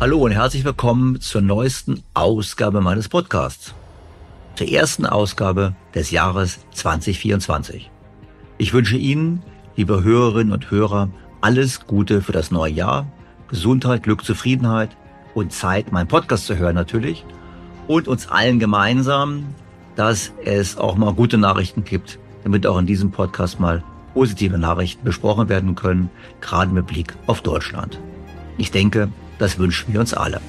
Hallo und herzlich willkommen zur neuesten Ausgabe meines Podcasts. Zur ersten Ausgabe des Jahres 2024. Ich wünsche Ihnen, liebe Hörerinnen und Hörer, alles Gute für das neue Jahr, Gesundheit, Glück, Zufriedenheit und Zeit, meinen Podcast zu hören natürlich und uns allen gemeinsam dass es auch mal gute Nachrichten gibt, damit auch in diesem Podcast mal positive Nachrichten besprochen werden können, gerade mit Blick auf Deutschland. Ich denke, das wünschen wir uns alle.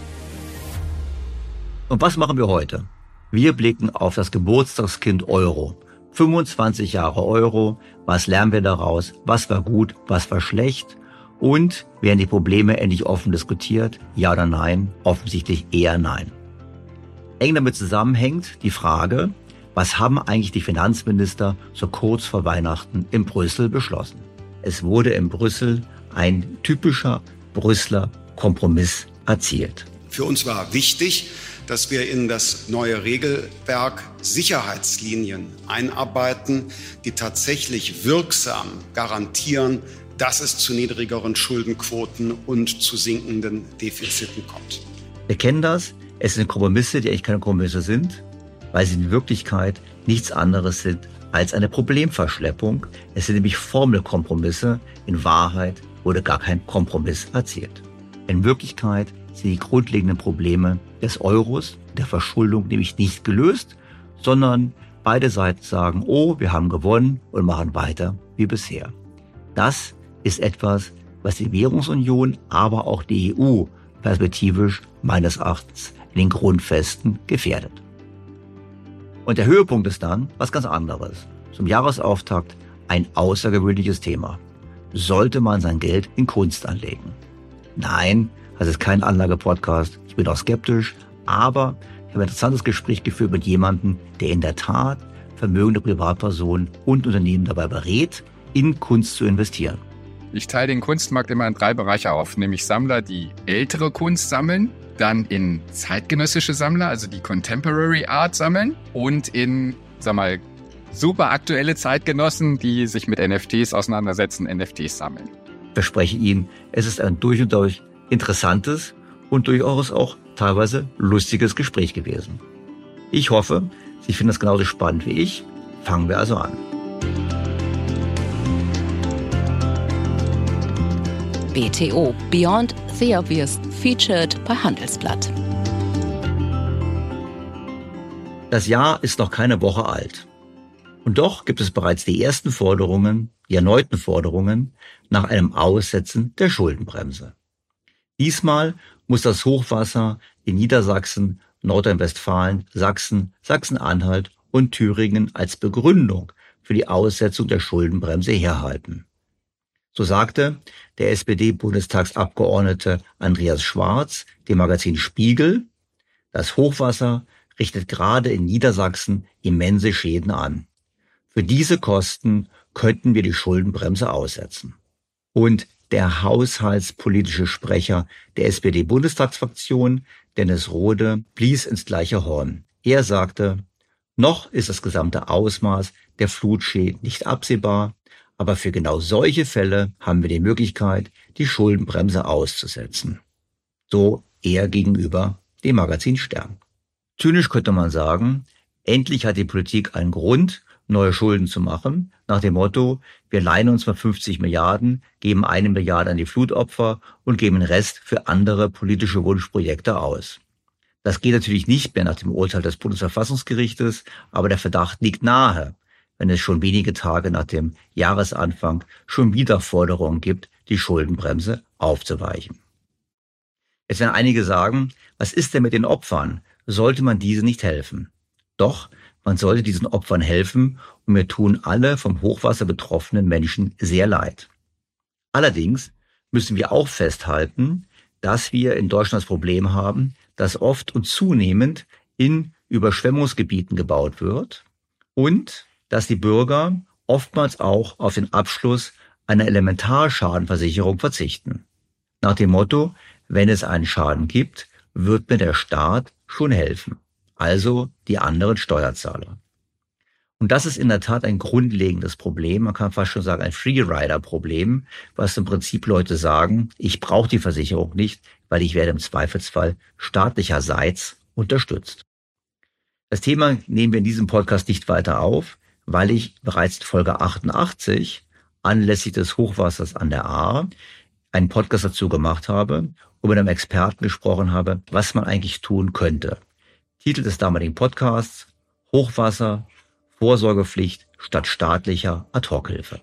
Und was machen wir heute? Wir blicken auf das Geburtstagskind Euro. 25 Jahre Euro. Was lernen wir daraus? Was war gut? Was war schlecht? Und werden die Probleme endlich offen diskutiert? Ja oder nein? Offensichtlich eher nein. Eng damit zusammenhängt die Frage, was haben eigentlich die Finanzminister so kurz vor Weihnachten in Brüssel beschlossen? Es wurde in Brüssel ein typischer Brüsseler Kompromiss erzielt. Für uns war wichtig, dass wir in das neue Regelwerk Sicherheitslinien einarbeiten, die tatsächlich wirksam garantieren, dass es zu niedrigeren Schuldenquoten und zu sinkenden Defiziten kommt. Wir kennen das. Es sind Kompromisse, die eigentlich keine Kompromisse sind, weil sie in Wirklichkeit nichts anderes sind als eine Problemverschleppung. Es sind nämlich Formelkompromisse. In Wahrheit wurde gar kein Kompromiss erzielt. In Wirklichkeit sind die grundlegenden Probleme des Euros, der Verschuldung nämlich nicht gelöst, sondern beide Seiten sagen, oh, wir haben gewonnen und machen weiter wie bisher. Das ist etwas, was die Währungsunion, aber auch die EU perspektivisch meines Erachtens in den Grundfesten gefährdet. Und der Höhepunkt ist dann was ganz anderes. Zum Jahresauftakt ein außergewöhnliches Thema. Sollte man sein Geld in Kunst anlegen. Nein, das ist kein Anlagepodcast. Ich bin auch skeptisch, aber ich habe ein interessantes Gespräch geführt mit jemandem, der in der Tat vermögende Privatpersonen und Unternehmen dabei berät, in Kunst zu investieren. Ich teile den Kunstmarkt immer in drei Bereiche auf, nämlich Sammler, die ältere Kunst sammeln, dann in zeitgenössische Sammler, also die Contemporary Art sammeln und in, sag mal, super aktuelle Zeitgenossen, die sich mit NFTs auseinandersetzen, NFTs sammeln. Ich verspreche Ihnen, es ist ein durch und durch interessantes und durchaus auch teilweise lustiges Gespräch gewesen. Ich hoffe, Sie finden es genauso spannend wie ich. Fangen wir also an. BTO Beyond the Obvious featured bei Handelsblatt. Das Jahr ist noch keine Woche alt. Und doch gibt es bereits die ersten Forderungen, die erneuten Forderungen nach einem Aussetzen der Schuldenbremse. Diesmal muss das Hochwasser in Niedersachsen, Nordrhein-Westfalen, Sachsen, Sachsen-Anhalt und Thüringen als Begründung für die Aussetzung der Schuldenbremse herhalten. So sagte der SPD-Bundestagsabgeordnete Andreas Schwarz dem Magazin Spiegel, das Hochwasser richtet gerade in Niedersachsen immense Schäden an. Für diese Kosten könnten wir die Schuldenbremse aussetzen. Und der haushaltspolitische Sprecher der SPD-Bundestagsfraktion, Dennis Rode, blies ins gleiche Horn. Er sagte, noch ist das gesamte Ausmaß der Flutschäden nicht absehbar, aber für genau solche Fälle haben wir die Möglichkeit, die Schuldenbremse auszusetzen. So er gegenüber dem Magazin Stern. Zynisch könnte man sagen, endlich hat die Politik einen Grund, neue Schulden zu machen, nach dem Motto, wir leihen uns mal 50 Milliarden, geben eine Milliarde an die Flutopfer und geben den Rest für andere politische Wunschprojekte aus. Das geht natürlich nicht mehr nach dem Urteil des Bundesverfassungsgerichtes, aber der Verdacht liegt nahe, wenn es schon wenige Tage nach dem Jahresanfang schon wieder Forderungen gibt, die Schuldenbremse aufzuweichen. Jetzt werden einige sagen, was ist denn mit den Opfern? Sollte man diese nicht helfen? Doch, man sollte diesen Opfern helfen und mir tun alle vom Hochwasser betroffenen Menschen sehr leid. Allerdings müssen wir auch festhalten, dass wir in Deutschland das Problem haben, dass oft und zunehmend in Überschwemmungsgebieten gebaut wird und dass die Bürger oftmals auch auf den Abschluss einer Elementarschadenversicherung verzichten. Nach dem Motto, wenn es einen Schaden gibt, wird mir der Staat schon helfen also die anderen Steuerzahler. Und das ist in der Tat ein grundlegendes Problem, man kann fast schon sagen ein Freerider-Problem, was im Prinzip Leute sagen, ich brauche die Versicherung nicht, weil ich werde im Zweifelsfall staatlicherseits unterstützt. Das Thema nehmen wir in diesem Podcast nicht weiter auf, weil ich bereits Folge 88 anlässlich des Hochwassers an der Ahr einen Podcast dazu gemacht habe und mit einem Experten gesprochen habe, was man eigentlich tun könnte. Titel des damaligen Podcasts Hochwasser, Vorsorgepflicht statt staatlicher Ad-Hoc-Hilfe.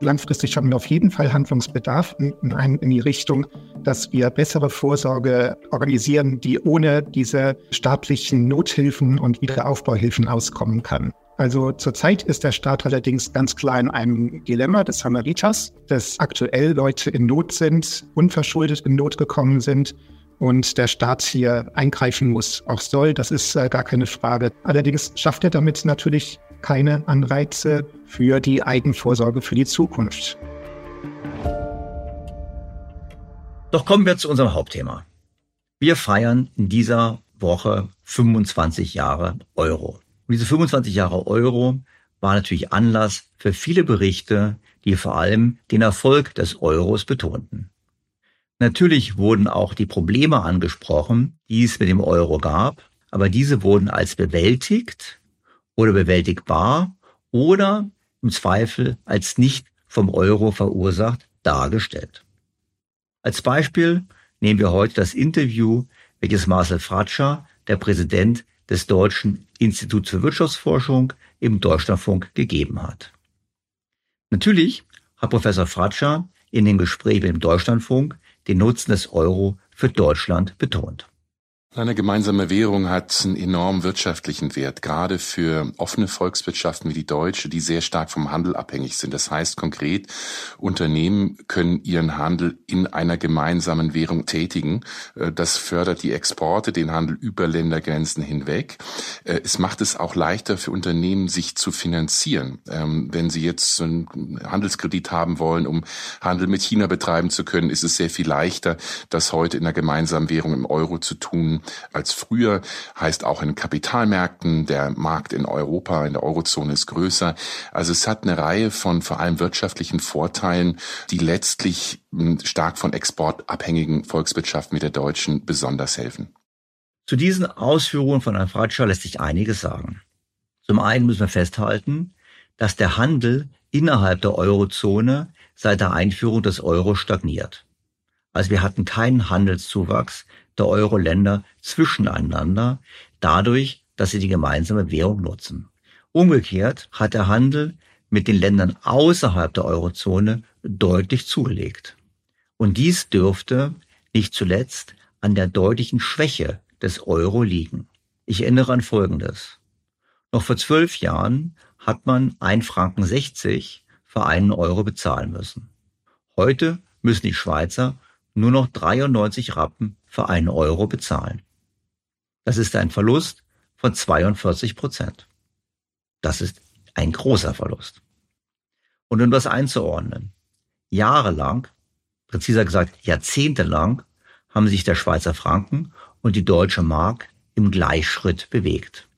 Langfristig haben wir auf jeden Fall Handlungsbedarf in, die Richtung, dass wir bessere Vorsorge organisieren, die ohne diese staatlichen Nothilfen und Wiederaufbauhilfen auskommen kann. Also zurzeit ist der Staat allerdings ganz klar in einem Dilemma des Samaritas, dass aktuell Leute in Not sind, unverschuldet in Not gekommen sind und der Staat hier eingreifen muss, auch soll. Das ist äh, gar keine Frage. Allerdings schafft er damit natürlich keine Anreize für die Eigenvorsorge für die Zukunft. Doch kommen wir zu unserem Hauptthema. Wir feiern in dieser Woche 25 Jahre Euro. Und diese 25 Jahre Euro war natürlich Anlass für viele Berichte, die vor allem den Erfolg des Euros betonten. Natürlich wurden auch die Probleme angesprochen, die es mit dem Euro gab, aber diese wurden als bewältigt oder bewältigbar oder im Zweifel als nicht vom Euro verursacht dargestellt. Als Beispiel nehmen wir heute das Interview, welches Marcel Fratscher, der Präsident des Deutschen Instituts für Wirtschaftsforschung im Deutschlandfunk gegeben hat. Natürlich hat Professor Fratscher in dem Gespräch mit dem Deutschlandfunk den Nutzen des Euro für Deutschland betont. Eine gemeinsame Währung hat einen enormen wirtschaftlichen Wert, gerade für offene Volkswirtschaften wie die deutsche, die sehr stark vom Handel abhängig sind. Das heißt konkret, Unternehmen können ihren Handel in einer gemeinsamen Währung tätigen. Äh, das fördert die Exporte, den Handel über Ländergrenzen hinweg. Äh, es macht es auch leichter für Unternehmen, sich zu finanzieren. Ähm, wenn sie jetzt einen Handelskredit haben wollen, um Handel mit China betreiben zu können, ist es sehr viel leichter, das heute in einer gemeinsamen Währung im Euro zu tun als früher, heißt auch in Kapitalmärkten, der Markt in Europa, in der Eurozone ist größer. Also es hat eine Reihe von vor allem wirtschaftlichen Vorteilen, die letztlich hm, stark von exportabhängigen Volkswirtschaften wie der deutschen besonders helfen. Zu diesen Ausführungen von Herrn Fratscher lässt sich einiges sagen. Zum einen müssen wir festhalten, dass der Handel innerhalb der Eurozone seit der Einführung des Euro stagniert. Also wir hatten keinen Handelszuwachs der Euro-Länder zwischeneinander, dadurch, dass sie die gemeinsame Währung nutzen. Umgekehrt hat der Handel mit den Ländern außerhalb der Eurozone deutlich zugelegt. Und dies dürfte nicht zuletzt an der deutlichen Schwäche des Euro liegen. Ich erinnere an Folgendes. Noch vor zwölf Jahren hat man 1 Franken 60 für einen Euro bezahlen müssen. Heute müssen die Schweizer nur noch 93 Rappen für einen Euro bezahlen. Das ist ein Verlust von 42 Prozent. Das ist ein großer Verlust. Und um das einzuordnen, jahrelang, präziser gesagt jahrzehntelang, haben sich der Schweizer Franken und die deutsche Mark im Gleichschritt bewegt.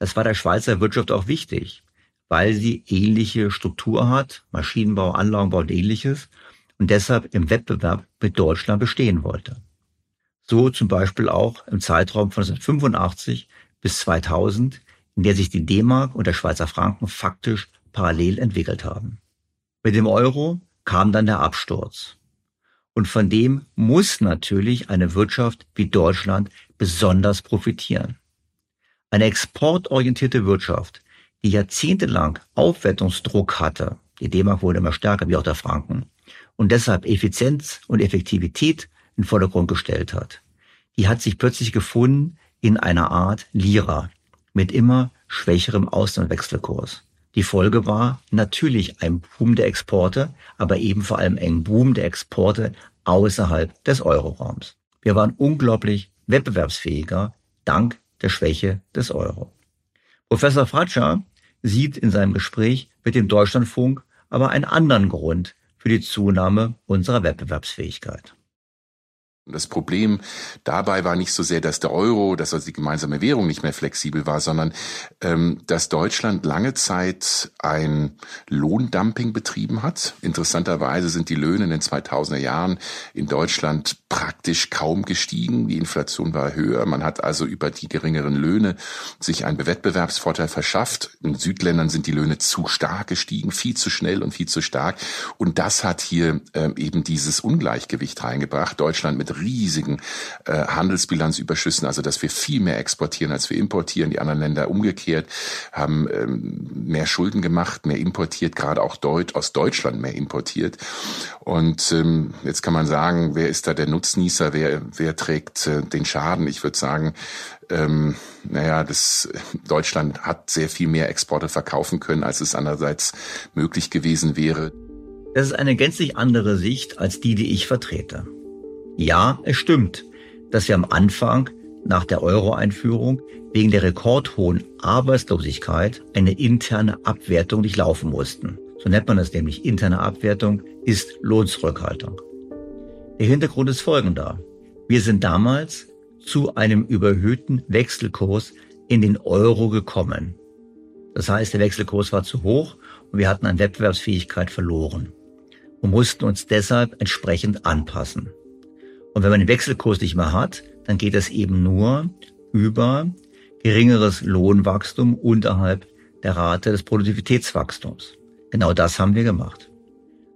Das war der Schweizer Wirtschaft auch wichtig, weil sie ähnliche Struktur hat, Maschinenbau, Anlagenbau und ähnliches, und deshalb im Wettbewerb mit Deutschland bestehen wollte. So zum Beispiel auch im Zeitraum von 1985 bis 2000, in der sich die D-Mark und der Schweizer Franken faktisch parallel entwickelt haben. Mit dem Euro kam dann der Absturz. Und von dem muss natürlich eine Wirtschaft wie Deutschland besonders profitieren. Eine exportorientierte Wirtschaft, die jahrzehntelang Aufwertungsdruck hatte, die D-Mark wurde immer stärker wie auch der Franken, und deshalb Effizienz und Effektivität in den Vordergrund gestellt hat, die hat sich plötzlich gefunden in einer Art Lira mit immer schwächerem Auslandswechselkurs. Die Folge war natürlich ein Boom der Exporte, aber eben vor allem ein Boom der Exporte außerhalb des Euroraums. Wir waren unglaublich wettbewerbsfähiger dank der Schwäche des Euro. Professor Fratscher sieht in seinem Gespräch mit dem Deutschlandfunk aber einen anderen Grund für die Zunahme unserer Wettbewerbsfähigkeit. Das Problem dabei war nicht so sehr, dass der Euro, dass also die gemeinsame Währung nicht mehr flexibel war, sondern ähm, dass Deutschland lange Zeit ein Lohndumping betrieben hat. Interessanterweise sind die Löhne in den 2000er Jahren in Deutschland praktisch kaum gestiegen. Die Inflation war höher. Man hat also über die geringeren Löhne sich einen Wettbewerbsvorteil verschafft. In Südländern sind die Löhne zu stark gestiegen, viel zu schnell und viel zu stark. Und das hat hier ähm, eben dieses Ungleichgewicht reingebracht. Deutschland mit riesigen äh, Handelsbilanzüberschüssen, also dass wir viel mehr exportieren, als wir importieren. Die anderen Länder umgekehrt haben ähm, mehr Schulden gemacht, mehr importiert, gerade auch Deut aus Deutschland mehr importiert. Und ähm, jetzt kann man sagen, wer ist da der Nutznießer, wer, wer trägt äh, den Schaden? Ich würde sagen, ähm, naja, das Deutschland hat sehr viel mehr Exporte verkaufen können, als es andererseits möglich gewesen wäre. Das ist eine gänzlich andere Sicht als die, die ich vertrete. Ja, es stimmt, dass wir am Anfang nach der Euro-Einführung wegen der rekordhohen Arbeitslosigkeit eine interne Abwertung durchlaufen mussten. So nennt man das nämlich. Interne Abwertung ist Lohnzurückhaltung. Der Hintergrund ist folgender. Wir sind damals zu einem überhöhten Wechselkurs in den Euro gekommen. Das heißt, der Wechselkurs war zu hoch und wir hatten an Wettbewerbsfähigkeit verloren und mussten uns deshalb entsprechend anpassen. Und wenn man den Wechselkurs nicht mehr hat, dann geht es eben nur über geringeres Lohnwachstum unterhalb der Rate des Produktivitätswachstums. Genau das haben wir gemacht.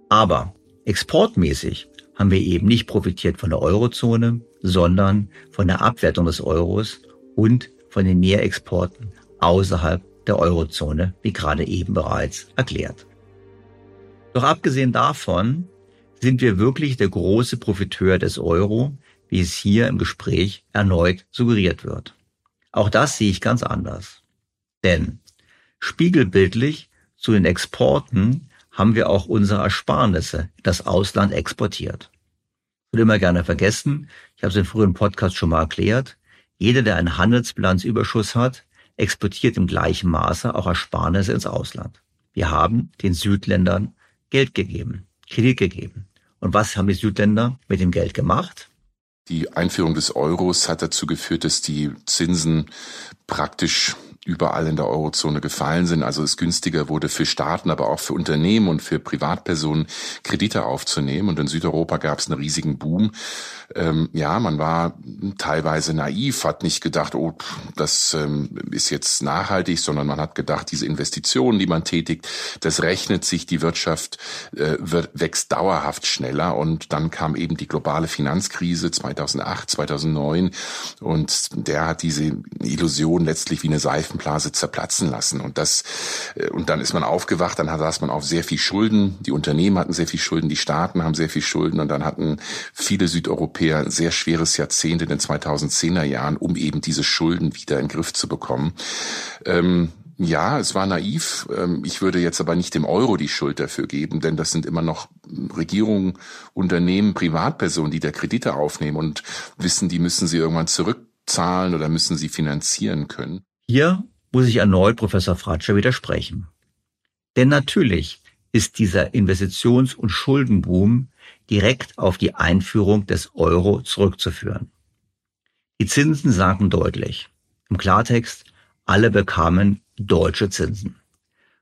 Aber exportmäßig haben wir eben nicht profitiert von der Eurozone, sondern von der Abwertung des Euros und von den Mehrexporten außerhalb der Eurozone, wie gerade eben bereits erklärt. Doch abgesehen davon sind wir wirklich der große Profiteur des Euro, wie es hier im Gespräch erneut suggeriert wird. Auch das sehe ich ganz anders. Denn spiegelbildlich zu den Exporten haben wir auch unsere Ersparnisse in das Ausland exportiert. Wird immer gerne vergessen, ich habe es im früheren Podcast schon mal erklärt, jeder, der einen Handelsbilanzüberschuss hat, exportiert im gleichen Maße auch Ersparnisse ins Ausland. Wir haben den Südländern Geld gegeben, Kredit gegeben. Und was haben die Südländer mit dem Geld gemacht? Die Einführung des Euros hat dazu geführt, dass die Zinsen praktisch überall in der Eurozone gefallen sind. Also es günstiger wurde für Staaten, aber auch für Unternehmen und für Privatpersonen Kredite aufzunehmen. Und in Südeuropa gab es einen riesigen Boom. Ähm, ja, man war teilweise naiv, hat nicht gedacht, oh, das ähm, ist jetzt nachhaltig, sondern man hat gedacht, diese Investitionen, die man tätigt, das rechnet sich, die Wirtschaft äh, wird, wächst dauerhaft schneller. Und dann kam eben die globale Finanzkrise 2008, 2009 und der hat diese Illusion letztlich wie eine Seife Seifenblase zerplatzen lassen. Und das, äh, und dann ist man aufgewacht, dann saß man auf sehr viel Schulden. Die Unternehmen hatten sehr viel Schulden, die Staaten haben sehr viel Schulden und dann hatten viele Südeuropäer ein sehr schweres Jahrzehnt in den 2010er Jahren, um eben diese Schulden wieder in den Griff zu bekommen. Ähm, ja, es war naiv. Ähm, ich würde jetzt aber nicht dem Euro die Schuld dafür geben, denn das sind immer noch Regierungen, Unternehmen, Privatpersonen, die da Kredite aufnehmen und wissen, die müssen sie irgendwann zurückzahlen oder müssen sie finanzieren können. Hier muss ich erneut Professor Fratscher widersprechen. Denn natürlich ist dieser Investitions- und Schuldenboom direkt auf die Einführung des Euro zurückzuführen. Die Zinsen sanken deutlich. Im Klartext, alle bekamen deutsche Zinsen.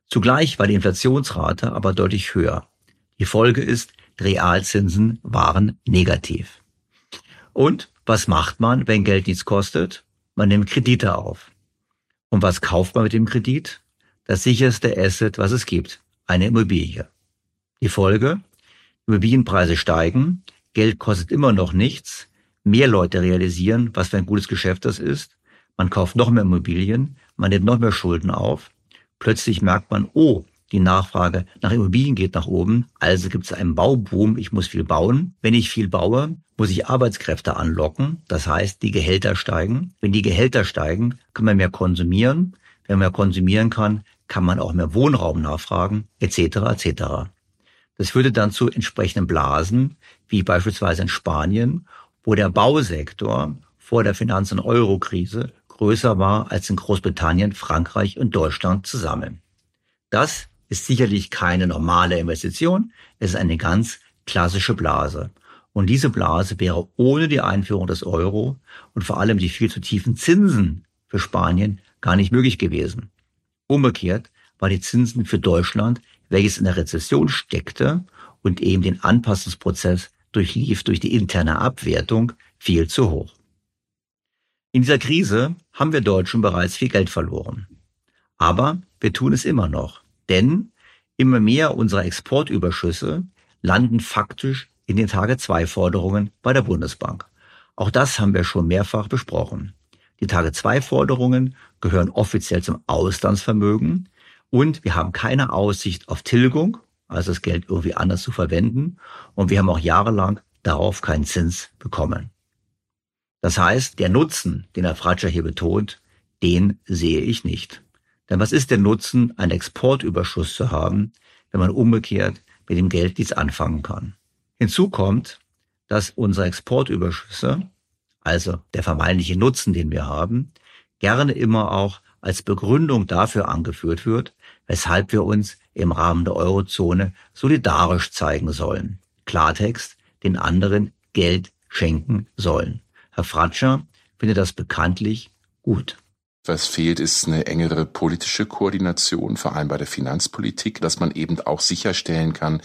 Zugleich war die Inflationsrate aber deutlich höher. Die Folge ist, die Realzinsen waren negativ. Und was macht man, wenn Geld nichts kostet? Man nimmt Kredite auf. Und was kauft man mit dem Kredit? Das sicherste Asset, was es gibt, eine Immobilie. Die Folge? Immobilienpreise steigen, Geld kostet immer noch nichts, mehr Leute realisieren, was für ein gutes Geschäft das ist, man kauft noch mehr Immobilien, man nimmt noch mehr Schulden auf, plötzlich merkt man, oh, die Nachfrage nach Immobilien geht nach oben, also gibt es einen Bauboom, ich muss viel bauen. Wenn ich viel baue, muss ich Arbeitskräfte anlocken, das heißt, die Gehälter steigen. Wenn die Gehälter steigen, kann man mehr konsumieren. Wenn man mehr konsumieren kann, kann man auch mehr Wohnraum nachfragen, etc. etc. Das führte dann zu entsprechenden Blasen, wie beispielsweise in Spanien, wo der Bausektor vor der Finanz- und Eurokrise größer war als in Großbritannien, Frankreich und Deutschland zusammen. Das ist sicherlich keine normale Investition, es ist eine ganz klassische Blase. Und diese Blase wäre ohne die Einführung des Euro und vor allem die viel zu tiefen Zinsen für Spanien gar nicht möglich gewesen. Umgekehrt war die Zinsen für Deutschland, welches in der Rezession steckte und eben den Anpassungsprozess durchlief durch die interne Abwertung, viel zu hoch. In dieser Krise haben wir Deutschen bereits viel Geld verloren. Aber wir tun es immer noch. Denn immer mehr unserer Exportüberschüsse landen faktisch in den Tage-2-Forderungen bei der Bundesbank. Auch das haben wir schon mehrfach besprochen. Die Tage-2-Forderungen gehören offiziell zum Auslandsvermögen und wir haben keine Aussicht auf Tilgung, also das Geld irgendwie anders zu verwenden. Und wir haben auch jahrelang darauf keinen Zins bekommen. Das heißt, der Nutzen, den Herr Fratscher hier betont, den sehe ich nicht. Denn was ist der Nutzen, einen Exportüberschuss zu haben, wenn man umgekehrt mit dem Geld nichts anfangen kann? Hinzu kommt, dass unsere Exportüberschüsse, also der vermeintliche Nutzen, den wir haben, gerne immer auch als Begründung dafür angeführt wird, weshalb wir uns im Rahmen der Eurozone solidarisch zeigen sollen. Klartext, den anderen Geld schenken sollen. Herr Fratscher findet das bekanntlich gut. Was fehlt, ist eine engere politische Koordination, vor allem bei der Finanzpolitik, dass man eben auch sicherstellen kann,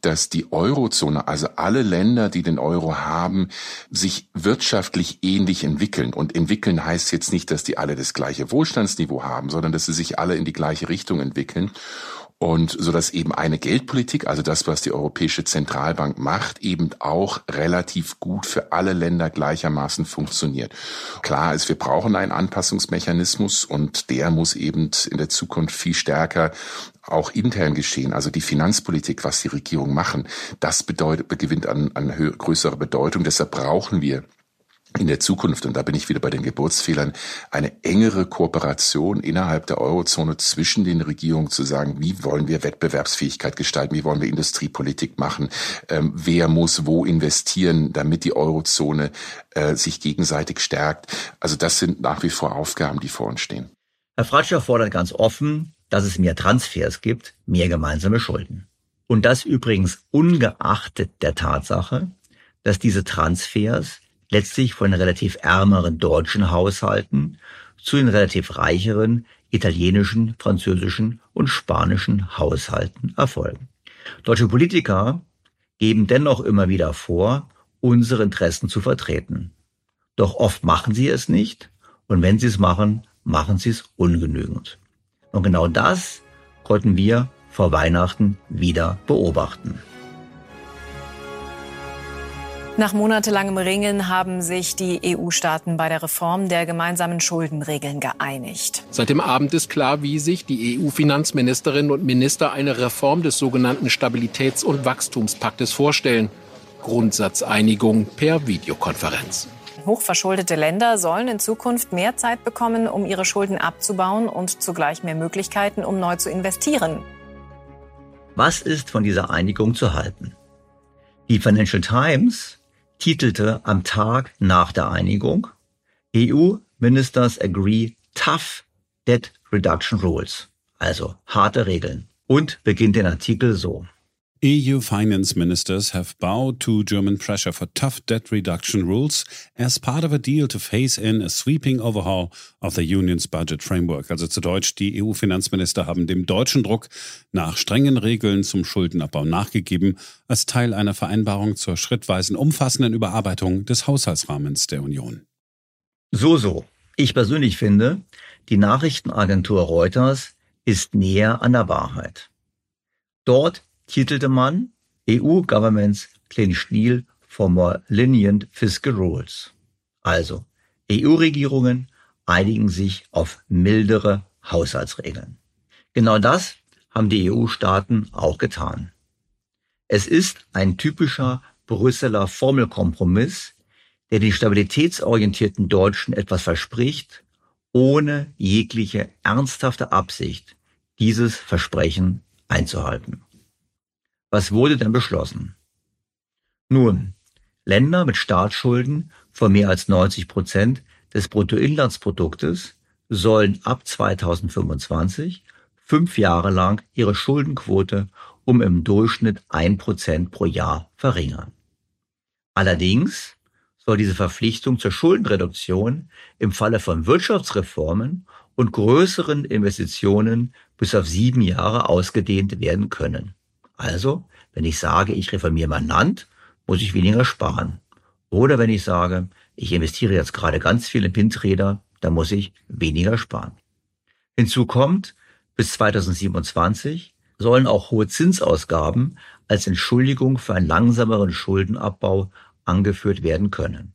dass die Eurozone, also alle Länder, die den Euro haben, sich wirtschaftlich ähnlich entwickeln. Und entwickeln heißt jetzt nicht, dass die alle das gleiche Wohlstandsniveau haben, sondern dass sie sich alle in die gleiche Richtung entwickeln und so dass eben eine Geldpolitik, also das, was die Europäische Zentralbank macht, eben auch relativ gut für alle Länder gleichermaßen funktioniert. Klar ist, wir brauchen einen Anpassungsmechanismus und der muss eben in der Zukunft viel stärker auch intern geschehen, also die Finanzpolitik, was die Regierung machen, das bedeutet, gewinnt an, an größere Bedeutung. Deshalb brauchen wir in der Zukunft, und da bin ich wieder bei den Geburtsfehlern, eine engere Kooperation innerhalb der Eurozone zwischen den Regierungen zu sagen, wie wollen wir Wettbewerbsfähigkeit gestalten, wie wollen wir Industriepolitik machen, ähm, wer muss wo investieren, damit die Eurozone äh, sich gegenseitig stärkt. Also das sind nach wie vor Aufgaben, die vor uns stehen. Herr Fratscher fordert ganz offen, dass es mehr Transfers gibt, mehr gemeinsame Schulden. Und das übrigens ungeachtet der Tatsache, dass diese Transfers letztlich von relativ ärmeren deutschen Haushalten zu den relativ reicheren italienischen, französischen und spanischen Haushalten erfolgen. Deutsche Politiker geben dennoch immer wieder vor, unsere Interessen zu vertreten. Doch oft machen sie es nicht und wenn sie es machen, machen sie es ungenügend. Und genau das konnten wir vor Weihnachten wieder beobachten. Nach monatelangem Ringen haben sich die EU-Staaten bei der Reform der gemeinsamen Schuldenregeln geeinigt. Seit dem Abend ist klar, wie sich die EU-Finanzministerinnen und Minister eine Reform des sogenannten Stabilitäts- und Wachstumspaktes vorstellen. Grundsatzeinigung per Videokonferenz. Hochverschuldete Länder sollen in Zukunft mehr Zeit bekommen, um ihre Schulden abzubauen und zugleich mehr Möglichkeiten, um neu zu investieren. Was ist von dieser Einigung zu halten? Die Financial Times titelte am Tag nach der Einigung EU Ministers agree tough debt reduction rules, also harte Regeln, und beginnt den Artikel so. EU finance ministers have bowed to German pressure for tough debt reduction rules as part of a deal to phase in a sweeping overhaul of the union's budget framework. Also zu Deutsch, die EU-Finanzminister haben dem deutschen Druck nach strengen Regeln zum Schuldenabbau nachgegeben, als Teil einer Vereinbarung zur schrittweisen umfassenden Überarbeitung des Haushaltsrahmens der Union. So, so. Ich persönlich finde, die Nachrichtenagentur Reuters ist näher an der Wahrheit. Dort titelte man EU Governments Clinch Deal for More Lenient Fiscal Rules. Also, EU-Regierungen einigen sich auf mildere Haushaltsregeln. Genau das haben die EU-Staaten auch getan. Es ist ein typischer Brüsseler Formelkompromiss, der den stabilitätsorientierten Deutschen etwas verspricht, ohne jegliche ernsthafte Absicht, dieses Versprechen einzuhalten. Was wurde denn beschlossen? Nun, Länder mit Staatsschulden von mehr als 90 Prozent des Bruttoinlandsproduktes sollen ab 2025 fünf Jahre lang ihre Schuldenquote um im Durchschnitt ein Prozent pro Jahr verringern. Allerdings soll diese Verpflichtung zur Schuldenreduktion im Falle von Wirtschaftsreformen und größeren Investitionen bis auf sieben Jahre ausgedehnt werden können. Also, wenn ich sage, ich reformiere mein Land, muss ich weniger sparen. Oder wenn ich sage, ich investiere jetzt gerade ganz viel in Windräder, dann muss ich weniger sparen. Hinzu kommt, bis 2027 sollen auch hohe Zinsausgaben als Entschuldigung für einen langsameren Schuldenabbau angeführt werden können.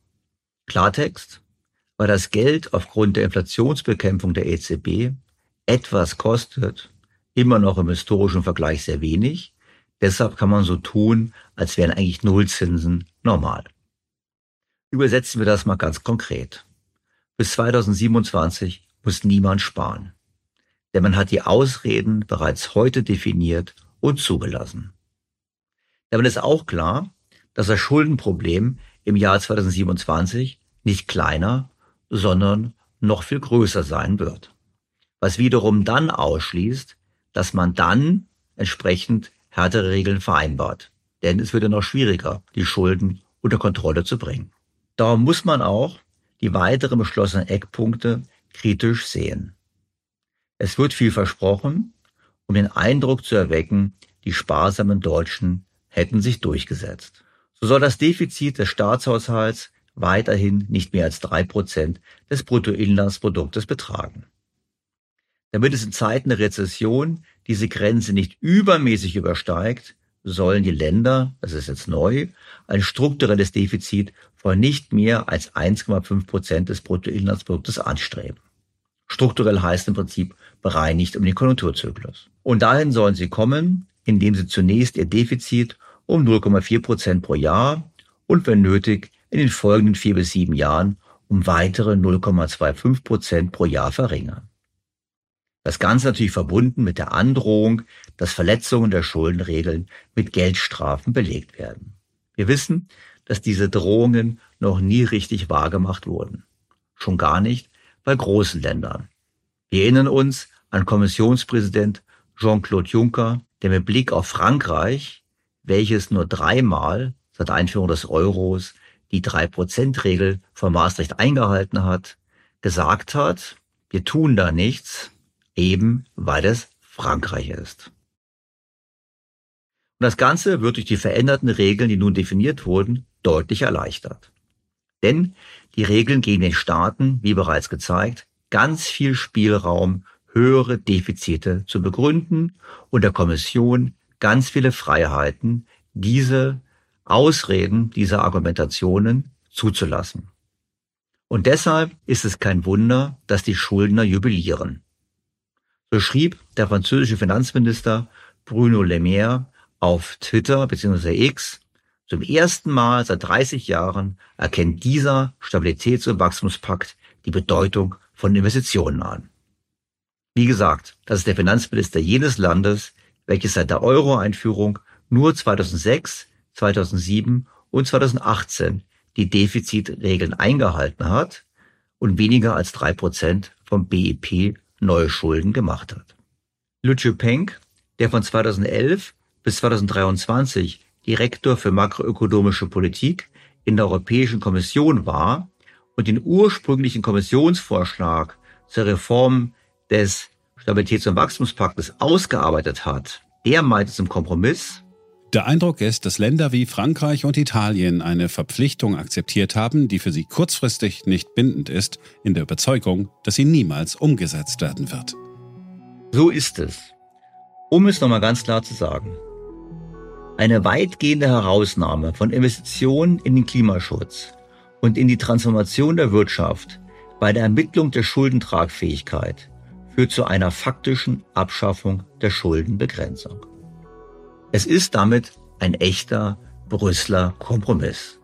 Klartext, weil das Geld aufgrund der Inflationsbekämpfung der EZB etwas kostet, immer noch im historischen Vergleich sehr wenig, Deshalb kann man so tun, als wären eigentlich Nullzinsen normal. Übersetzen wir das mal ganz konkret. Bis 2027 muss niemand sparen. Denn man hat die Ausreden bereits heute definiert und zugelassen. Damit ist auch klar, dass das Schuldenproblem im Jahr 2027 nicht kleiner, sondern noch viel größer sein wird. Was wiederum dann ausschließt, dass man dann entsprechend härtere Regeln vereinbart. Denn es wird ja noch schwieriger, die Schulden unter Kontrolle zu bringen. Darum muss man auch die weiteren beschlossenen Eckpunkte kritisch sehen. Es wird viel versprochen, um den Eindruck zu erwecken, die sparsamen Deutschen hätten sich durchgesetzt. So soll das Defizit des Staatshaushalts weiterhin nicht mehr als drei Prozent des Bruttoinlandsproduktes betragen. Damit es in Zeiten der Rezession diese Grenze nicht übermäßig übersteigt, sollen die Länder, das ist jetzt neu, ein strukturelles Defizit von nicht mehr als 1,5 Prozent des Bruttoinlandsproduktes anstreben. Strukturell heißt im Prinzip bereinigt um den Konjunkturzyklus. Und dahin sollen sie kommen, indem sie zunächst ihr Defizit um 0,4 Prozent pro Jahr und wenn nötig in den folgenden vier bis sieben Jahren um weitere 0,25 Prozent pro Jahr verringern. Das Ganze natürlich verbunden mit der Androhung, dass Verletzungen der Schuldenregeln mit Geldstrafen belegt werden. Wir wissen, dass diese Drohungen noch nie richtig wahrgemacht wurden. Schon gar nicht bei großen Ländern. Wir erinnern uns an Kommissionspräsident Jean-Claude Juncker, der mit Blick auf Frankreich, welches nur dreimal seit Einführung des Euros die Drei-Prozent-Regel von Maastricht eingehalten hat, gesagt hat, wir tun da nichts, eben weil es Frankreich ist. Und das Ganze wird durch die veränderten Regeln, die nun definiert wurden, deutlich erleichtert. Denn die Regeln geben den Staaten, wie bereits gezeigt, ganz viel Spielraum, höhere Defizite zu begründen und der Kommission ganz viele Freiheiten, diese Ausreden, diese Argumentationen zuzulassen. Und deshalb ist es kein Wunder, dass die Schuldner jubilieren. So schrieb der französische Finanzminister Bruno Le Maire auf Twitter bzw. X, zum ersten Mal seit 30 Jahren erkennt dieser Stabilitäts- und Wachstumspakt die Bedeutung von Investitionen an. Wie gesagt, das ist der Finanzminister jenes Landes, welches seit der Euro-Einführung nur 2006, 2007 und 2018 die Defizitregeln eingehalten hat und weniger als drei Prozent vom BIP neue Schulden gemacht hat. Lu Peng, der von 2011 bis 2023 Direktor für makroökonomische Politik in der Europäischen Kommission war und den ursprünglichen Kommissionsvorschlag zur Reform des Stabilitäts- und Wachstumspaktes ausgearbeitet hat, der meinte zum Kompromiss, der Eindruck ist, dass Länder wie Frankreich und Italien eine Verpflichtung akzeptiert haben, die für sie kurzfristig nicht bindend ist, in der Überzeugung, dass sie niemals umgesetzt werden wird. So ist es. Um es nochmal ganz klar zu sagen. Eine weitgehende Herausnahme von Investitionen in den Klimaschutz und in die Transformation der Wirtschaft bei der Ermittlung der Schuldentragfähigkeit führt zu einer faktischen Abschaffung der Schuldenbegrenzung. Es ist damit ein echter Brüsseler Kompromiss.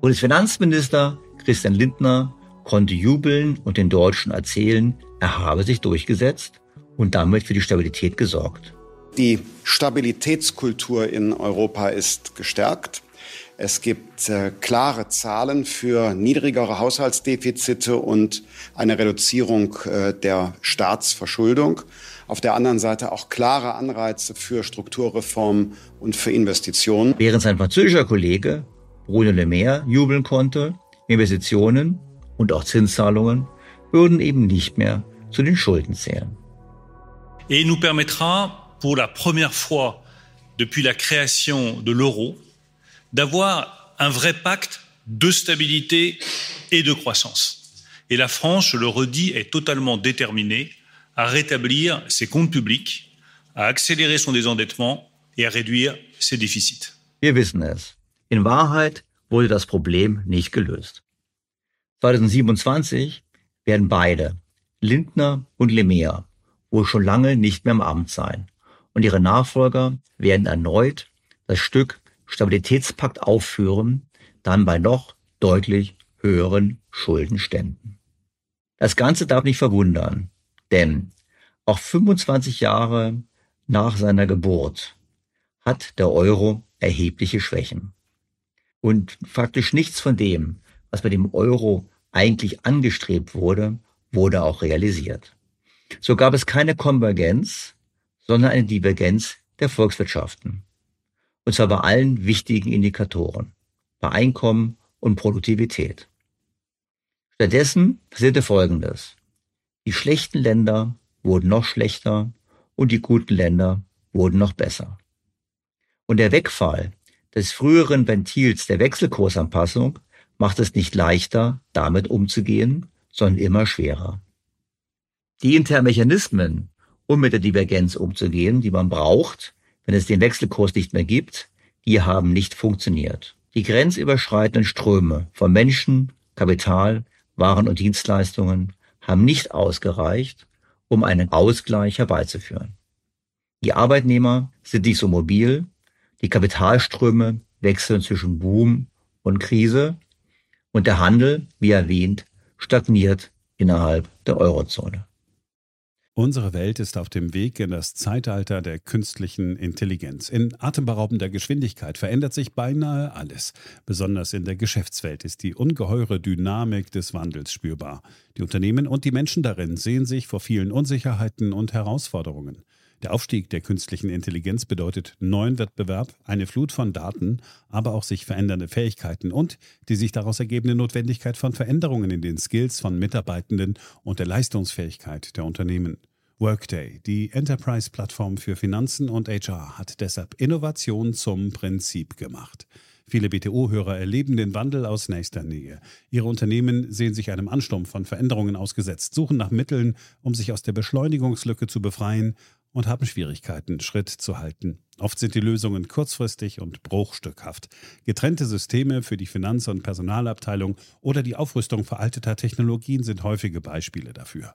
Bundesfinanzminister Christian Lindner konnte jubeln und den Deutschen erzählen, er habe sich durchgesetzt und damit für die Stabilität gesorgt. Die Stabilitätskultur in Europa ist gestärkt. Es gibt äh, klare Zahlen für niedrigere Haushaltsdefizite und eine Reduzierung äh, der Staatsverschuldung auf der anderen Seite auch klare Anreize für Strukturreformen und für Investitionen. Während sein französischer Kollege Bruno Le Maire jubeln konnte, Investitionen und auch Zinszahlungen würden eben nicht mehr zu den Schulden zählen. Et nous permettra pour la première fois depuis la création de l'euro d'avoir un vrai pacte de stabilité et de croissance. Et la France, je le redis, est totalement déterminée à rétablir ses comptes publics, à accélérer son désendettement et à réduire ses déficits. Wir wissen es. In Wahrheit wurde das Problem nicht gelöst. 2027 werden beide, Lindner und Lemea, wohl schon lange nicht mehr im Amt sein. Und ihre Nachfolger werden erneut das Stück Stabilitätspakt aufführen, dann bei noch deutlich höheren Schuldenständen. Das Ganze darf nicht verwundern, denn auch 25 Jahre nach seiner Geburt hat der Euro erhebliche Schwächen. Und faktisch nichts von dem, was bei dem Euro eigentlich angestrebt wurde, wurde auch realisiert. So gab es keine Konvergenz, sondern eine Divergenz der Volkswirtschaften. Und zwar bei allen wichtigen Indikatoren, bei Einkommen und Produktivität. Stattdessen passierte Folgendes. Die schlechten Länder wurden noch schlechter und die guten Länder wurden noch besser. Und der Wegfall des früheren Ventils der Wechselkursanpassung macht es nicht leichter, damit umzugehen, sondern immer schwerer. Die internen Mechanismen, um mit der Divergenz umzugehen, die man braucht, wenn es den Wechselkurs nicht mehr gibt, die haben nicht funktioniert. Die grenzüberschreitenden Ströme von Menschen, Kapital, Waren und Dienstleistungen haben nicht ausgereicht, um einen Ausgleich herbeizuführen. Die Arbeitnehmer sind nicht so mobil, die Kapitalströme wechseln zwischen Boom und Krise Und der Handel, wie erwähnt, stagniert innerhalb der Eurozone. Unsere Welt ist auf dem Weg in das Zeitalter der künstlichen Intelligenz. In atemberaubender Geschwindigkeit verändert sich beinahe alles. Besonders in der Geschäftswelt ist die ungeheure Dynamik des Wandels spürbar. Die Unternehmen und die Menschen darin sehen sich vor vielen Unsicherheiten und Herausforderungen. Der Aufstieg der künstlichen Intelligenz bedeutet neuen Wettbewerb, eine Flut von Daten, aber auch sich verändernde Fähigkeiten und die sich daraus ergebende Notwendigkeit von Veränderungen in den Skills von Mitarbeitenden und der Leistungsfähigkeit der Unternehmen. Workday, die Enterprise-Plattform für Finanzen und HR, hat deshalb Innovation zum Prinzip gemacht. Viele BTO-Hörer erleben den Wandel aus nächster Nähe. Ihre Unternehmen sehen sich einem Ansturm von Veränderungen ausgesetzt, suchen nach Mitteln, um sich aus der Beschleunigungslücke zu befreien und haben Schwierigkeiten, Schritt zu halten. Oft sind die Lösungen kurzfristig und bruchstückhaft. Getrennte Systeme für die Finanz- und Personalabteilung oder die Aufrüstung veralteter Technologien sind häufige Beispiele dafür.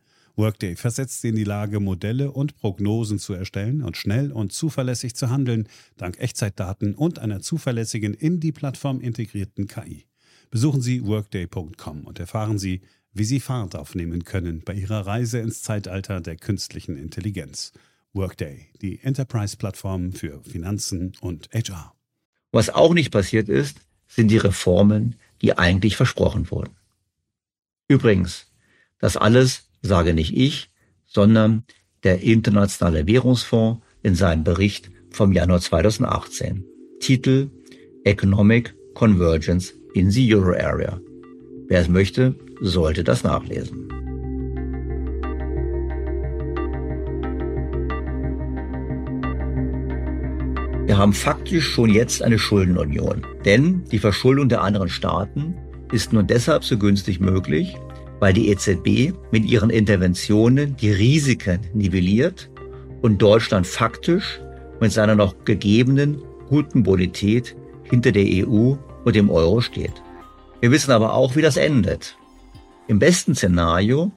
Workday versetzt sie in die Lage, Modelle und Prognosen zu erstellen und schnell und zuverlässig zu handeln, dank Echtzeitdaten und einer zuverlässigen in die Plattform integrierten KI. Besuchen Sie workday.com und erfahren Sie, wie Sie Fahrt aufnehmen können bei Ihrer Reise ins Zeitalter der künstlichen Intelligenz. Workday, die Enterprise-Plattform für Finanzen und HR. Was auch nicht passiert ist, sind die Reformen, die eigentlich versprochen wurden. Übrigens, das alles sage nicht ich, sondern der Internationale Währungsfonds in seinem Bericht vom Januar 2018. Titel Economic Convergence in the Euro Area. Wer es möchte, sollte das nachlesen. Wir haben faktisch schon jetzt eine Schuldenunion, denn die Verschuldung der anderen Staaten ist nur deshalb so günstig möglich, weil die EZB mit ihren Interventionen die Risiken nivelliert und Deutschland faktisch mit seiner noch gegebenen guten Bonität hinter der EU und dem Euro steht. Wir wissen aber auch, wie das endet. Im besten Szenario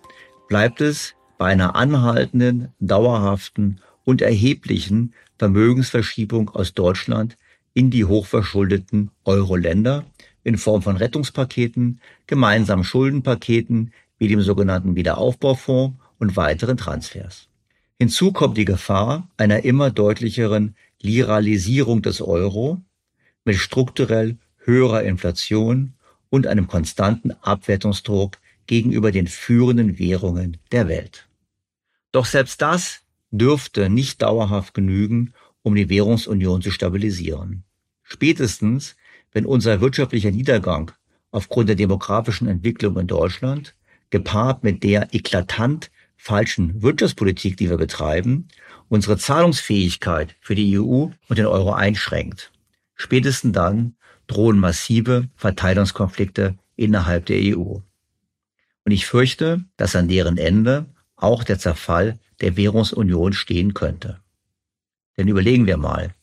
bleibt es bei einer anhaltenden, dauerhaften und erheblichen Vermögensverschiebung aus Deutschland in die hochverschuldeten Euro-Länder in Form von Rettungspaketen, gemeinsamen Schuldenpaketen wie dem sogenannten Wiederaufbaufonds und weiteren Transfers. Hinzu kommt die Gefahr einer immer deutlicheren Liralisierung des Euro mit strukturell höherer Inflation und einem konstanten Abwertungsdruck gegenüber den führenden Währungen der Welt. Doch selbst das dürfte nicht dauerhaft genügen, um die Währungsunion zu stabilisieren. Spätestens wenn unser wirtschaftlicher Niedergang aufgrund der demografischen Entwicklung in Deutschland, gepaart mit der eklatant falschen Wirtschaftspolitik, die wir betreiben, unsere Zahlungsfähigkeit für die EU und den Euro einschränkt. Spätestens dann drohen massive Verteilungskonflikte innerhalb der EU. Und ich fürchte, dass an deren Ende auch der Zerfall der Währungsunion stehen könnte. Denn überlegen wir mal,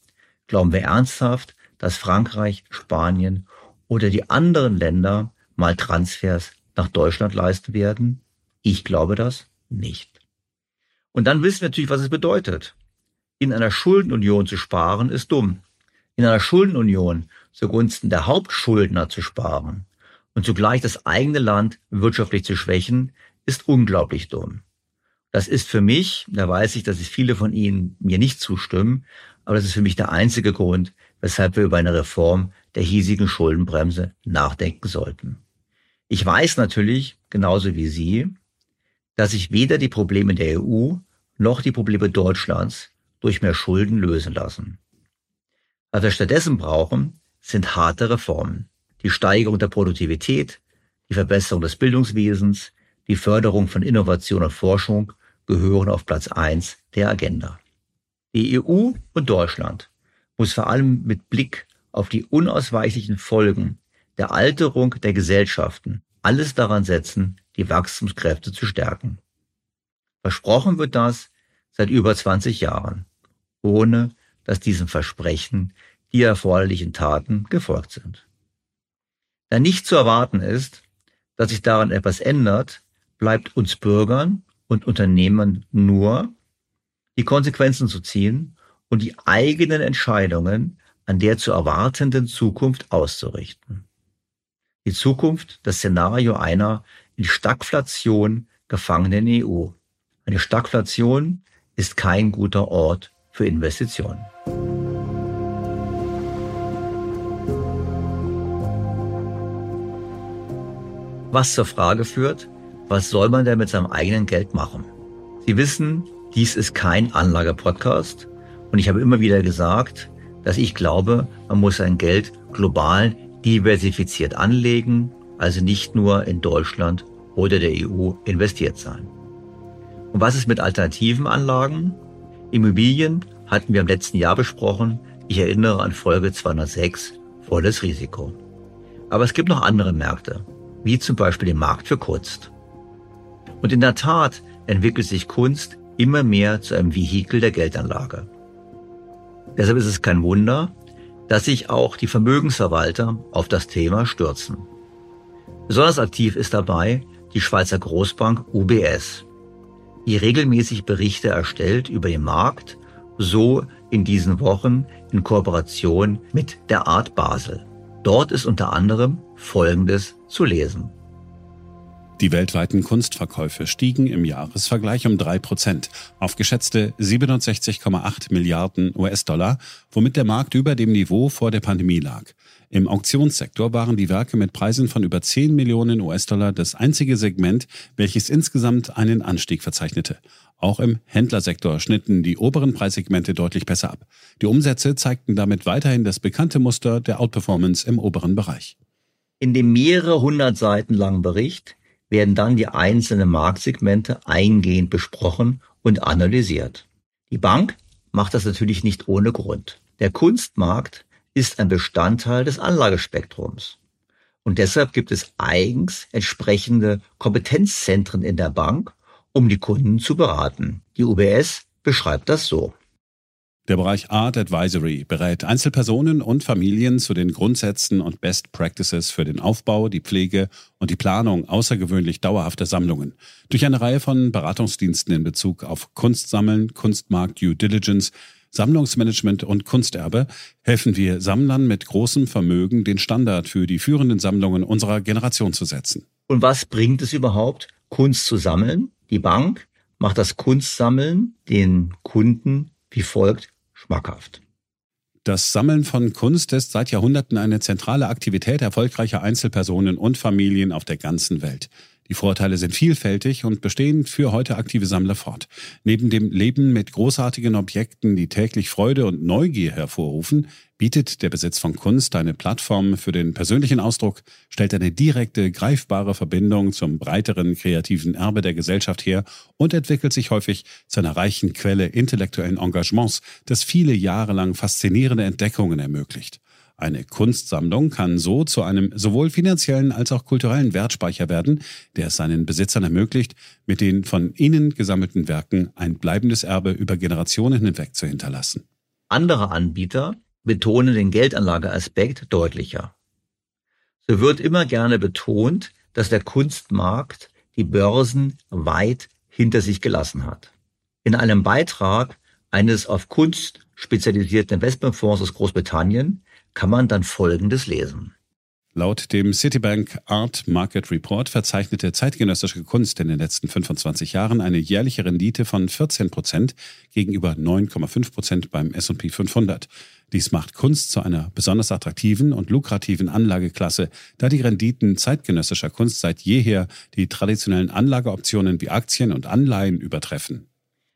glauben wir ernsthaft, dass Frankreich, Spanien oder die anderen Länder mal Transfers nach Deutschland leisten werden? Ich glaube das nicht. Und dann wissen wir natürlich, was es bedeutet. In einer Schuldenunion zu sparen ist dumm. In einer Schuldenunion zugunsten der Hauptschuldner zu sparen und zugleich das eigene Land wirtschaftlich zu schwächen, ist unglaublich dumm. Das ist für mich, da weiß ich, dass es viele von Ihnen mir nicht zustimmen, aber das ist für mich der einzige Grund, weshalb wir über eine Reform der hiesigen Schuldenbremse nachdenken sollten. Ich weiß natürlich, genauso wie Sie, dass sich weder die Probleme der EU noch die Probleme Deutschlands durch mehr Schulden lösen lassen. Was wir stattdessen brauchen, sind harte Reformen. Die Steigerung der Produktivität, die Verbesserung des Bildungswesens, die Förderung von Innovation und Forschung gehören auf Platz eins der Agenda. Die EU und Deutschland muss vor allem mit Blick auf die unausweichlichen Folgen der Alterung der Gesellschaften alles daran setzen, die Wachstumskräfte zu stärken. Versprochen wird das seit über 20 Jahren, ohne dass diesem Versprechen die erforderlichen Taten gefolgt sind. Da nicht zu erwarten ist, dass sich daran etwas ändert, bleibt uns Bürgern und Unternehmen nur, die Konsequenzen zu ziehen und die eigenen Entscheidungen an der zu erwartenden Zukunft auszurichten. Die Zukunft, das Szenario einer in Stagflation gefangenen EU. Eine Stagflation ist kein guter Ort für Investitionen. Was zur Frage führt, was soll man denn mit seinem eigenen Geld machen? Sie wissen, dies ist kein Anlagepodcast und ich habe immer wieder gesagt, dass ich glaube, man muss sein Geld global diversifiziert anlegen, also nicht nur in Deutschland oder der EU investiert sein. Und was ist mit alternativen Anlagen? Immobilien hatten wir im letzten Jahr besprochen. Ich erinnere an Folge 206, volles Risiko. Aber es gibt noch andere Märkte, wie zum Beispiel den Markt für Kunst. Und in der Tat entwickelt sich Kunst immer mehr zu einem Vehikel der Geldanlage. Deshalb ist es kein Wunder, dass sich auch die Vermögensverwalter auf das Thema stürzen. Besonders aktiv ist dabei die Schweizer Großbank UBS, die regelmäßig Berichte erstellt über den Markt, so in diesen Wochen in Kooperation mit der Art Basel. Dort ist unter anderem Folgendes zu lesen. Die weltweiten Kunstverkäufe stiegen im Jahresvergleich um drei Prozent auf geschätzte 67,8 Milliarden US-Dollar, womit der Markt über dem Niveau vor der Pandemie lag. Im Auktionssektor waren die Werke mit Preisen von über 10 Millionen US-Dollar das einzige Segment, welches insgesamt einen Anstieg verzeichnete. Auch im Händlersektor schnitten die oberen Preissegmente deutlich besser ab. Die Umsätze zeigten damit weiterhin das bekannte Muster der Outperformance im oberen Bereich. In dem mehrere hundert Seiten langen Bericht werden dann die einzelnen Marktsegmente eingehend besprochen und analysiert. Die Bank macht das natürlich nicht ohne Grund. Der Kunstmarkt ist ein Bestandteil des Anlagespektrums. Und deshalb gibt es eigens entsprechende Kompetenzzentren in der Bank, um die Kunden zu beraten. Die UBS beschreibt das so. Der Bereich Art Advisory berät Einzelpersonen und Familien zu den Grundsätzen und Best Practices für den Aufbau, die Pflege und die Planung außergewöhnlich dauerhafter Sammlungen. Durch eine Reihe von Beratungsdiensten in Bezug auf Kunstsammeln, Kunstmarkt, Due Diligence, Sammlungsmanagement und Kunsterbe helfen wir Sammlern mit großem Vermögen, den Standard für die führenden Sammlungen unserer Generation zu setzen. Und was bringt es überhaupt, Kunst zu sammeln? Die Bank macht das Kunstsammeln den Kunden wie folgt schmackhaft. Das Sammeln von Kunst ist seit Jahrhunderten eine zentrale Aktivität erfolgreicher Einzelpersonen und Familien auf der ganzen Welt. Die Vorteile sind vielfältig und bestehen für heute aktive Sammler fort. Neben dem Leben mit großartigen Objekten, die täglich Freude und Neugier hervorrufen, bietet der Besitz von Kunst eine Plattform für den persönlichen Ausdruck, stellt eine direkte, greifbare Verbindung zum breiteren kreativen Erbe der Gesellschaft her und entwickelt sich häufig zu einer reichen Quelle intellektuellen Engagements, das viele Jahre lang faszinierende Entdeckungen ermöglicht. Eine Kunstsammlung kann so zu einem sowohl finanziellen als auch kulturellen Wertspeicher werden, der es seinen Besitzern ermöglicht, mit den von ihnen gesammelten Werken ein bleibendes Erbe über Generationen hinweg zu hinterlassen. Andere Anbieter betonen den Geldanlageaspekt deutlicher. So wird immer gerne betont, dass der Kunstmarkt die Börsen weit hinter sich gelassen hat. In einem Beitrag eines auf Kunst spezialisierten Investmentfonds aus Großbritannien kann man dann Folgendes lesen. Laut dem Citibank Art Market Report verzeichnete zeitgenössische Kunst in den letzten 25 Jahren eine jährliche Rendite von 14 Prozent gegenüber 9,5 Prozent beim S&P 500. Dies macht Kunst zu einer besonders attraktiven und lukrativen Anlageklasse, da die Renditen zeitgenössischer Kunst seit jeher die traditionellen Anlageoptionen wie Aktien und Anleihen übertreffen.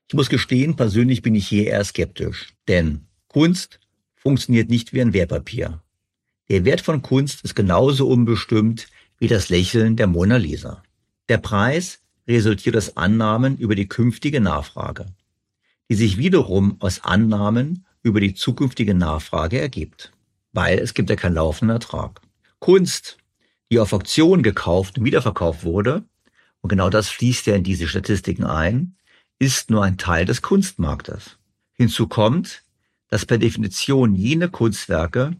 Ich muss gestehen, persönlich bin ich hier eher skeptisch, denn Kunst funktioniert nicht wie ein Wertpapier. Der Wert von Kunst ist genauso unbestimmt wie das Lächeln der Mona Lisa. Der Preis resultiert aus Annahmen über die künftige Nachfrage, die sich wiederum aus Annahmen über die zukünftige Nachfrage ergibt, weil es gibt ja keinen laufenden Ertrag. Kunst, die auf Auktion gekauft und wiederverkauft wurde, und genau das fließt ja in diese Statistiken ein, ist nur ein Teil des Kunstmarktes. Hinzu kommt, dass per Definition jene Kunstwerke,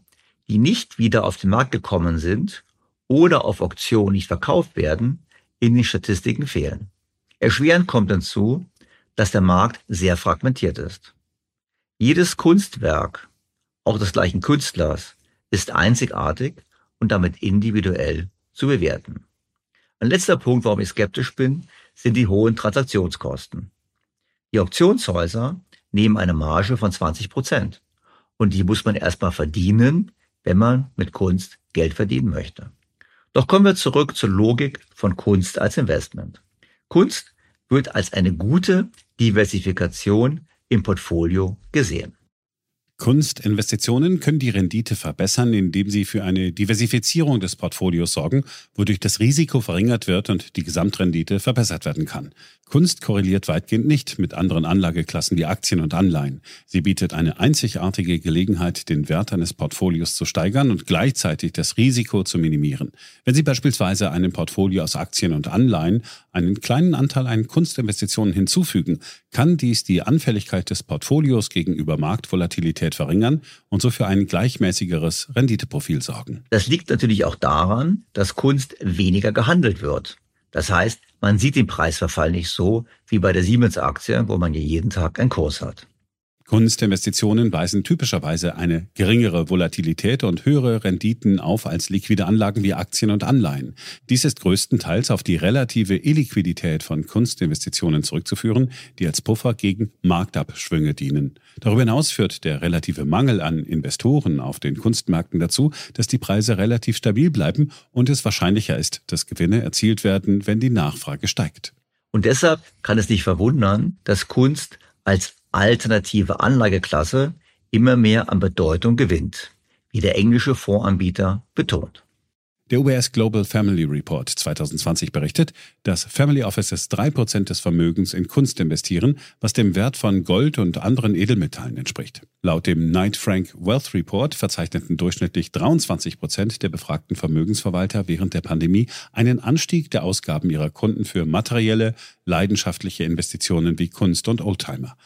die nicht wieder auf den Markt gekommen sind oder auf Auktion nicht verkauft werden, in den Statistiken fehlen. Erschwerend kommt hinzu, dass der Markt sehr fragmentiert ist. Jedes Kunstwerk, auch des gleichen Künstlers, ist einzigartig und damit individuell zu bewerten. Ein letzter Punkt, warum ich skeptisch bin, sind die hohen Transaktionskosten. Die Auktionshäuser nehmen eine Marge von 20 Prozent. Und die muss man erstmal verdienen, wenn man mit Kunst Geld verdienen möchte. Doch kommen wir zurück zur Logik von Kunst als Investment. Kunst wird als eine gute Diversifikation im Portfolio gesehen. Kunstinvestitionen können die Rendite verbessern, indem sie für eine Diversifizierung des Portfolios sorgen, wodurch das Risiko verringert wird und die Gesamtrendite verbessert werden kann. Kunst korreliert weitgehend nicht mit anderen Anlageklassen wie Aktien und Anleihen. Sie bietet eine einzigartige Gelegenheit, den Wert eines Portfolios zu steigern und gleichzeitig das Risiko zu minimieren. Wenn Sie beispielsweise einem Portfolio aus Aktien und Anleihen einen kleinen Anteil an Kunstinvestitionen hinzufügen, kann dies die Anfälligkeit des Portfolios gegenüber Marktvolatilität verringern und so für ein gleichmäßigeres Renditeprofil sorgen. Das liegt natürlich auch daran, dass Kunst weniger gehandelt wird. Das heißt, man sieht den Preisverfall nicht so wie bei der Siemens-Aktie, wo man ja jeden Tag einen Kurs hat. Kunstinvestitionen weisen typischerweise eine geringere Volatilität und höhere Renditen auf als liquide Anlagen wie Aktien und Anleihen. Dies ist größtenteils auf die relative Illiquidität von Kunstinvestitionen zurückzuführen, die als Puffer gegen Marktabschwünge dienen. Darüber hinaus führt der relative Mangel an Investoren auf den Kunstmärkten dazu, dass die Preise relativ stabil bleiben und es wahrscheinlicher ist, dass Gewinne erzielt werden, wenn die Nachfrage steigt. Und deshalb kann es nicht verwundern, dass Kunst als alternative Anlageklasse immer mehr an Bedeutung gewinnt, wie der englische Fondsanbieter betont. Der UBS Global Family Report 2020 berichtet, dass Family Offices 3% des Vermögens in Kunst investieren, was dem Wert von Gold und anderen Edelmetallen entspricht. Laut dem Knight Frank Wealth Report verzeichneten durchschnittlich 23% der befragten Vermögensverwalter während der Pandemie einen Anstieg der Ausgaben ihrer Kunden für materielle, leidenschaftliche Investitionen wie Kunst und Oldtimer.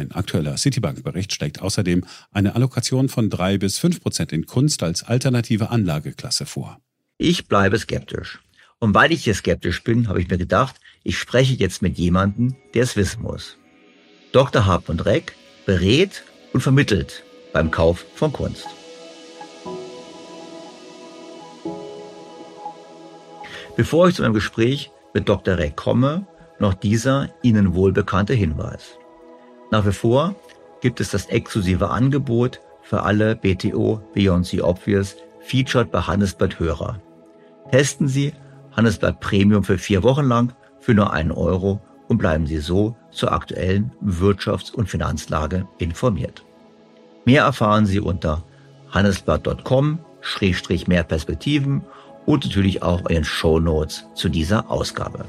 Ein aktueller Citibank-Bericht schlägt außerdem eine Allokation von drei bis fünf Prozent in Kunst als alternative Anlageklasse vor. Ich bleibe skeptisch. Und weil ich hier skeptisch bin, habe ich mir gedacht, ich spreche jetzt mit jemandem, der es wissen muss. Dr. Hartmut Reck berät und vermittelt beim Kauf von Kunst. Bevor ich zu meinem Gespräch mit Dr. Reck komme, noch dieser Ihnen wohlbekannte Hinweis. Nach wie vor gibt es das exklusive Angebot für alle BTO Beyond the Obvious Featured bei Handelsblatt Hörer. Testen Sie Handelsblatt Premium für vier Wochen lang für nur einen Euro und bleiben Sie so zur aktuellen Wirtschafts- und Finanzlage informiert. Mehr erfahren Sie unter handelsblatt.com-mehr Perspektiven und natürlich auch in den Show Notes zu dieser Ausgabe.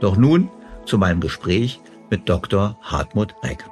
Doch nun zu meinem Gespräch mit Dr. Hartmut Reck.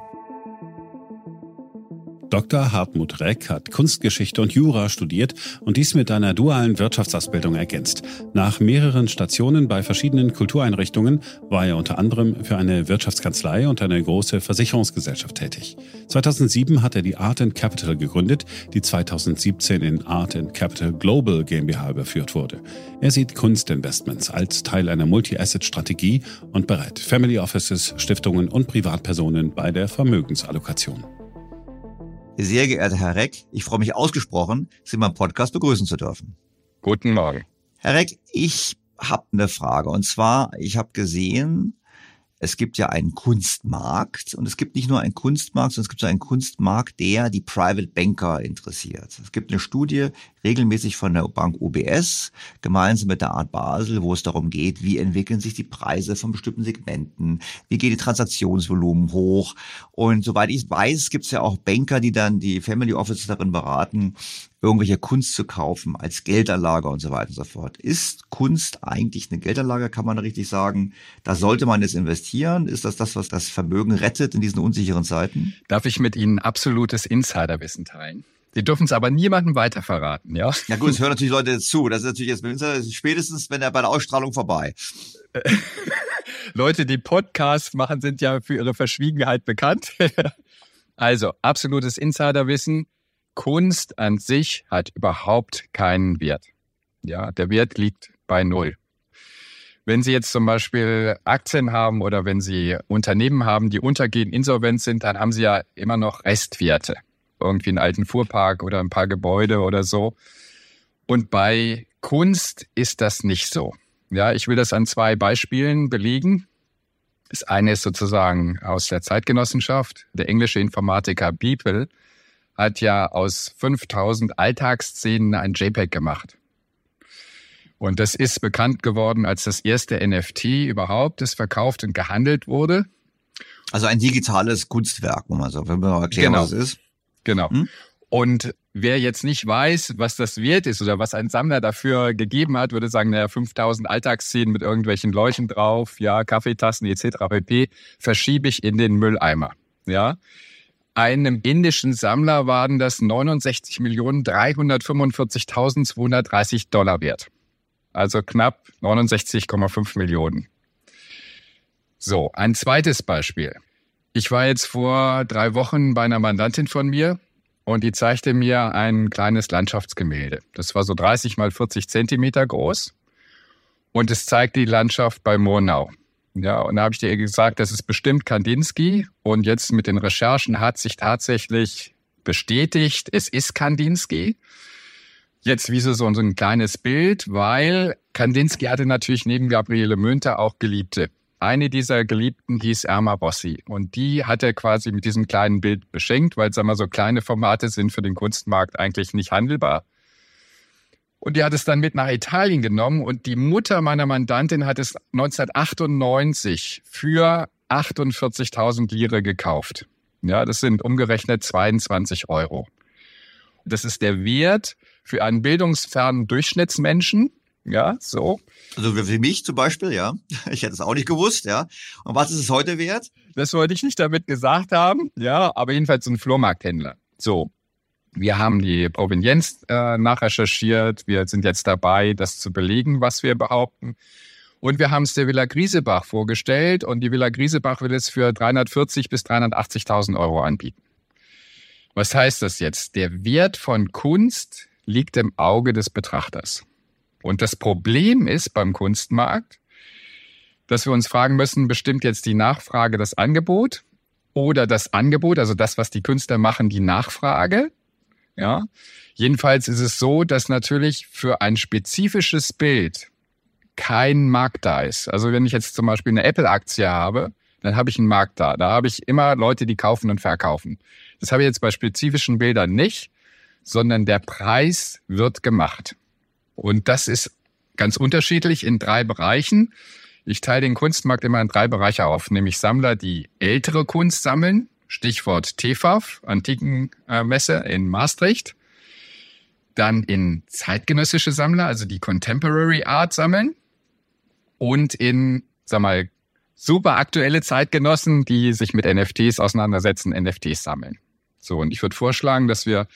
Dr. Hartmut Reck hat Kunstgeschichte und Jura studiert und dies mit einer dualen Wirtschaftsausbildung ergänzt. Nach mehreren Stationen bei verschiedenen Kultureinrichtungen war er unter anderem für eine Wirtschaftskanzlei und eine große Versicherungsgesellschaft tätig. 2007 hat er die Art Capital gegründet, die 2017 in Art Capital Global GmbH überführt wurde. Er sieht Kunstinvestments als Teil einer Multi-Asset-Strategie und berät Family Offices, Stiftungen und Privatpersonen bei der Vermögensallokation. Sehr geehrter Herr Reck, ich freue mich ausgesprochen, Sie meinem Podcast begrüßen zu dürfen. Guten Morgen. Herr Reck, ich habe eine Frage. Und zwar, ich habe gesehen, es gibt ja einen Kunstmarkt und es gibt nicht nur einen Kunstmarkt, sondern es gibt so einen Kunstmarkt, der die Private Banker interessiert. Es gibt eine Studie regelmäßig von der Bank UBS gemeinsam mit der Art Basel, wo es darum geht, wie entwickeln sich die Preise von bestimmten Segmenten, wie geht die Transaktionsvolumen hoch und soweit ich weiß, gibt es ja auch Banker, die dann die Family Offices darin beraten, irgendwelche Kunst zu kaufen als Geldanlage und so weiter und so fort. Ist Kunst eigentlich eine Geldanlage, kann man richtig sagen? Da sollte man jetzt investieren. Ist das das, was das Vermögen rettet in diesen unsicheren Zeiten? Darf ich mit Ihnen absolutes Insiderwissen teilen? Sie dürfen es aber niemandem weiter verraten, ja? Ja gut, es hören natürlich Leute zu. Das ist natürlich jetzt spätestens, wenn er bei der Ausstrahlung vorbei. Leute, die Podcasts machen, sind ja für ihre Verschwiegenheit bekannt. also, absolutes Insiderwissen. Kunst an sich hat überhaupt keinen Wert. Ja, der Wert liegt bei Null. Wenn Sie jetzt zum Beispiel Aktien haben oder wenn Sie Unternehmen haben, die untergehen, insolvent sind, dann haben Sie ja immer noch Restwerte. Irgendwie einen alten Fuhrpark oder ein paar Gebäude oder so. Und bei Kunst ist das nicht so. Ja, ich will das an zwei Beispielen belegen. Das eine ist sozusagen aus der Zeitgenossenschaft. Der englische Informatiker Beeple hat ja aus 5000 Alltagsszenen ein JPEG gemacht. Und das ist bekannt geworden als das erste NFT überhaupt, das verkauft und gehandelt wurde. Also ein digitales Kunstwerk, wo man so, wenn man mal erklären, genau. was es ist. Genau. Hm? Und wer jetzt nicht weiß, was das wert ist oder was ein Sammler dafür gegeben hat, würde sagen, naja, 5000 Alltagsszenen mit irgendwelchen Leuchten drauf, ja, Kaffeetassen etc. pp. verschiebe ich in den Mülleimer. Ja. Einem indischen Sammler waren das 69.345.230 Dollar wert also knapp 69,5 Millionen. So, ein zweites Beispiel. Ich war jetzt vor drei Wochen bei einer Mandantin von mir und die zeigte mir ein kleines Landschaftsgemälde. Das war so 30 mal 40 Zentimeter groß und es zeigt die Landschaft bei Murnau. Ja, und da habe ich dir gesagt, das ist bestimmt Kandinsky und jetzt mit den Recherchen hat sich tatsächlich bestätigt, es ist Kandinsky jetzt wie so, so ein kleines Bild, weil Kandinsky hatte natürlich neben Gabriele Münter auch Geliebte. Eine dieser Geliebten hieß Erma Rossi und die hat er quasi mit diesem kleinen Bild beschenkt, weil, sagen wir, so kleine Formate sind für den Kunstmarkt eigentlich nicht handelbar. Und die hat es dann mit nach Italien genommen und die Mutter meiner Mandantin hat es 1998 für 48.000 Lire gekauft. Ja, das sind umgerechnet 22 Euro. Das ist der Wert für einen bildungsfernen Durchschnittsmenschen. Ja, so. Also für mich zum Beispiel, ja. Ich hätte es auch nicht gewusst, ja. Und was ist es heute wert? Das wollte ich nicht damit gesagt haben, ja, aber jedenfalls ein Flohmarkthändler. So. Wir haben die Provenienz äh, nachrecherchiert. Wir sind jetzt dabei, das zu belegen, was wir behaupten. Und wir haben es der Villa Griesebach vorgestellt und die Villa Griesebach will es für 340 bis 380.000 Euro anbieten. Was heißt das jetzt? Der Wert von Kunst liegt im Auge des Betrachters. Und das Problem ist beim Kunstmarkt, dass wir uns fragen müssen, bestimmt jetzt die Nachfrage das Angebot oder das Angebot, also das, was die Künstler machen, die Nachfrage? Ja. Jedenfalls ist es so, dass natürlich für ein spezifisches Bild kein Markt da ist. Also wenn ich jetzt zum Beispiel eine Apple-Aktie habe, dann habe ich einen Markt da. Da habe ich immer Leute, die kaufen und verkaufen. Das habe ich jetzt bei spezifischen Bildern nicht sondern der Preis wird gemacht. Und das ist ganz unterschiedlich in drei Bereichen. Ich teile den Kunstmarkt immer in drei Bereiche auf, nämlich Sammler, die ältere Kunst sammeln, Stichwort TFAF, Antikenmesse in Maastricht. Dann in zeitgenössische Sammler, also die Contemporary Art sammeln. Und in, sag mal, super aktuelle Zeitgenossen, die sich mit NFTs auseinandersetzen, NFTs sammeln. So, und ich würde vorschlagen, dass wir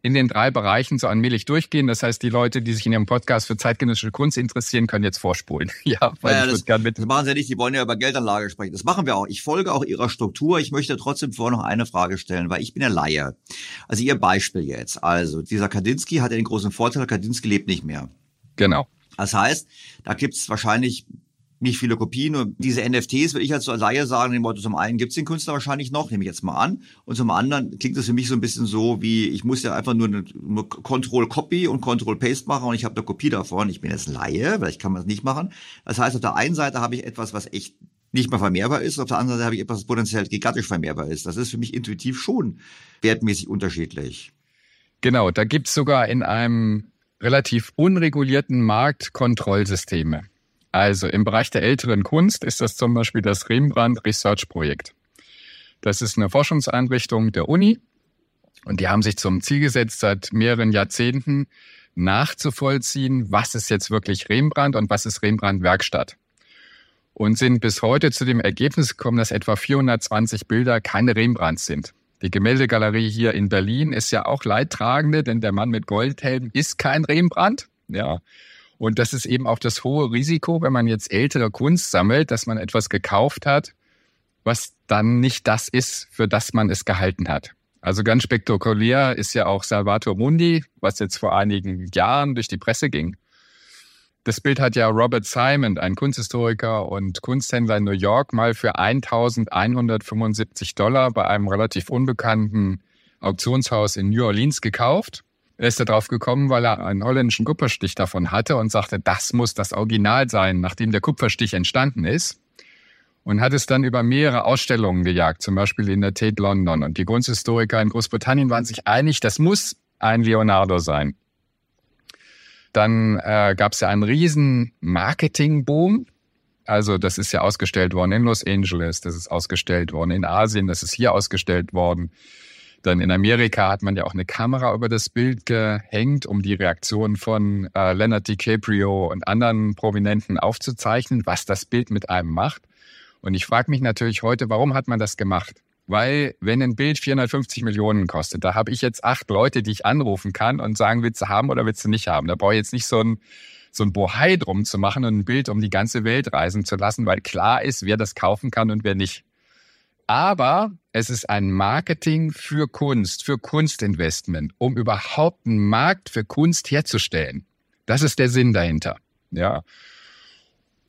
in den drei Bereichen so allmählich durchgehen. Das heißt, die Leute, die sich in ihrem Podcast für zeitgenössische Kunst interessieren, können jetzt vorspulen. ja, weil ja, ich das, gern mit. Das machen sie nicht, die wollen ja über Geldanlage sprechen. Das machen wir auch. Ich folge auch ihrer Struktur. Ich möchte trotzdem vorher noch eine Frage stellen, weil ich bin ja Laie. Also ihr Beispiel jetzt. Also dieser Kandinsky hat ja den großen Vorteil, Kandinsky lebt nicht mehr. Genau. Das heißt, da gibt es wahrscheinlich nicht viele Kopien. Und diese NFTs, würde ich als Laie sagen, dem Motto, zum einen gibt es den Künstler wahrscheinlich noch, nehme ich jetzt mal an. Und zum anderen klingt das für mich so ein bisschen so, wie ich muss ja einfach nur eine, nur Control-Copy und Control-Paste machen und ich habe eine Kopie davon. Ich bin jetzt Laie, vielleicht kann man das nicht machen. Das heißt, auf der einen Seite habe ich etwas, was echt nicht mehr vermehrbar ist, auf der anderen Seite habe ich etwas, was potenziell gigantisch vermehrbar ist. Das ist für mich intuitiv schon wertmäßig unterschiedlich. Genau, da gibt's sogar in einem relativ unregulierten Markt Kontrollsysteme. Also im Bereich der älteren Kunst ist das zum Beispiel das Rembrandt Research Projekt. Das ist eine Forschungseinrichtung der Uni und die haben sich zum Ziel gesetzt, seit mehreren Jahrzehnten nachzuvollziehen, was ist jetzt wirklich Rembrandt und was ist Rembrandt Werkstatt. Und sind bis heute zu dem Ergebnis gekommen, dass etwa 420 Bilder keine Rembrandts sind. Die Gemäldegalerie hier in Berlin ist ja auch leidtragende, denn der Mann mit Goldhelm ist kein Rembrandt. Ja. Und das ist eben auch das hohe Risiko, wenn man jetzt ältere Kunst sammelt, dass man etwas gekauft hat, was dann nicht das ist, für das man es gehalten hat. Also ganz spektakulär ist ja auch Salvator Mundi, was jetzt vor einigen Jahren durch die Presse ging. Das Bild hat ja Robert Simon, ein Kunsthistoriker und Kunsthändler in New York, mal für 1175 Dollar bei einem relativ unbekannten Auktionshaus in New Orleans gekauft. Er ist da drauf gekommen, weil er einen holländischen Kupferstich davon hatte und sagte, das muss das Original sein, nachdem der Kupferstich entstanden ist und hat es dann über mehrere Ausstellungen gejagt, zum Beispiel in der Tate London. Und die Kunsthistoriker in Großbritannien waren sich einig, das muss ein Leonardo sein. Dann äh, gab es ja einen riesen Marketingboom. Also das ist ja ausgestellt worden in Los Angeles, das ist ausgestellt worden in Asien, das ist hier ausgestellt worden. Dann in Amerika hat man ja auch eine Kamera über das Bild gehängt, um die Reaktion von äh, Leonard DiCaprio und anderen Prominenten aufzuzeichnen, was das Bild mit einem macht. Und ich frage mich natürlich heute, warum hat man das gemacht? Weil wenn ein Bild 450 Millionen kostet, da habe ich jetzt acht Leute, die ich anrufen kann und sagen, willst du haben oder willst du nicht haben? Da brauche ich jetzt nicht so ein, so ein Bohai drum zu machen und ein Bild um die ganze Welt reisen zu lassen, weil klar ist, wer das kaufen kann und wer nicht. Aber es ist ein Marketing für Kunst, für Kunstinvestment, um überhaupt einen Markt für Kunst herzustellen. Das ist der Sinn dahinter. Ja.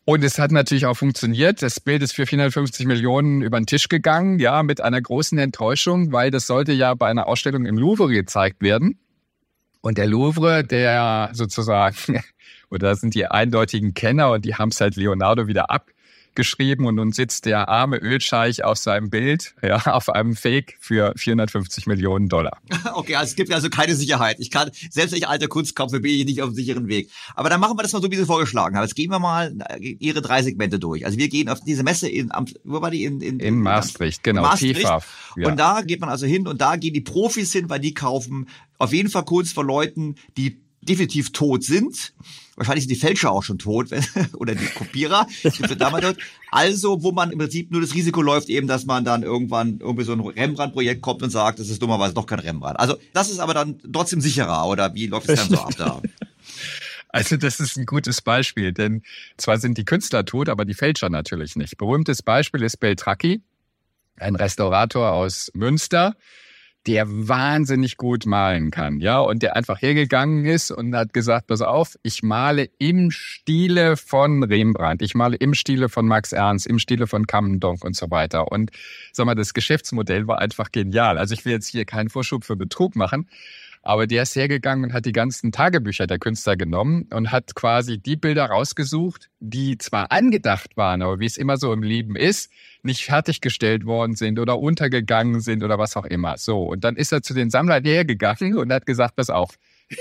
Und es hat natürlich auch funktioniert. Das Bild ist für 450 Millionen über den Tisch gegangen, ja, mit einer großen Enttäuschung, weil das sollte ja bei einer Ausstellung im Louvre gezeigt werden. Und der Louvre, der sozusagen, oder das sind die eindeutigen Kenner und die haben es halt Leonardo wieder ab geschrieben und nun sitzt der arme Ölscheich auf seinem Bild, ja, auf einem Fake für 450 Millionen Dollar. Okay, also es gibt also keine Sicherheit. Ich kann, selbst wenn ich alte Kunst kaufe, bin ich nicht auf dem sicheren Weg. Aber dann machen wir das mal so, wie Sie vorgeschlagen haben. Jetzt gehen wir mal Ihre drei Segmente durch. Also wir gehen auf diese Messe in, wo war die? In, in, in Maastricht, genau, Maastricht. Ja. Und da geht man also hin und da gehen die Profis hin, weil die kaufen auf jeden Fall Kunst von Leuten, die definitiv tot sind. Wahrscheinlich sind die Fälscher auch schon tot oder die Kopierer. Also, wo man im Prinzip nur das Risiko läuft, eben, dass man dann irgendwann irgendwie so ein Rembrandt-Projekt kommt und sagt, das ist dummerweise doch kein Rembrandt. Also, das ist aber dann trotzdem sicherer, oder wie läuft es dann so ab da? Also das ist ein gutes Beispiel, denn zwar sind die Künstler tot, aber die Fälscher natürlich nicht. Berühmtes Beispiel ist Beltracchi, ein Restaurator aus Münster, der wahnsinnig gut malen kann, ja, und der einfach hergegangen ist und hat gesagt, pass auf, ich male im Stile von Rembrandt, ich male im Stile von Max Ernst, im Stile von Kammendonk und so weiter. Und sag mal, das Geschäftsmodell war einfach genial. Also ich will jetzt hier keinen Vorschub für Betrug machen, aber der ist hergegangen und hat die ganzen Tagebücher der Künstler genommen und hat quasi die Bilder rausgesucht, die zwar angedacht waren, aber wie es immer so im Leben ist, nicht fertiggestellt worden sind oder untergegangen sind oder was auch immer. So, und dann ist er zu den Sammlern hergegangen und hat gesagt, pass auf.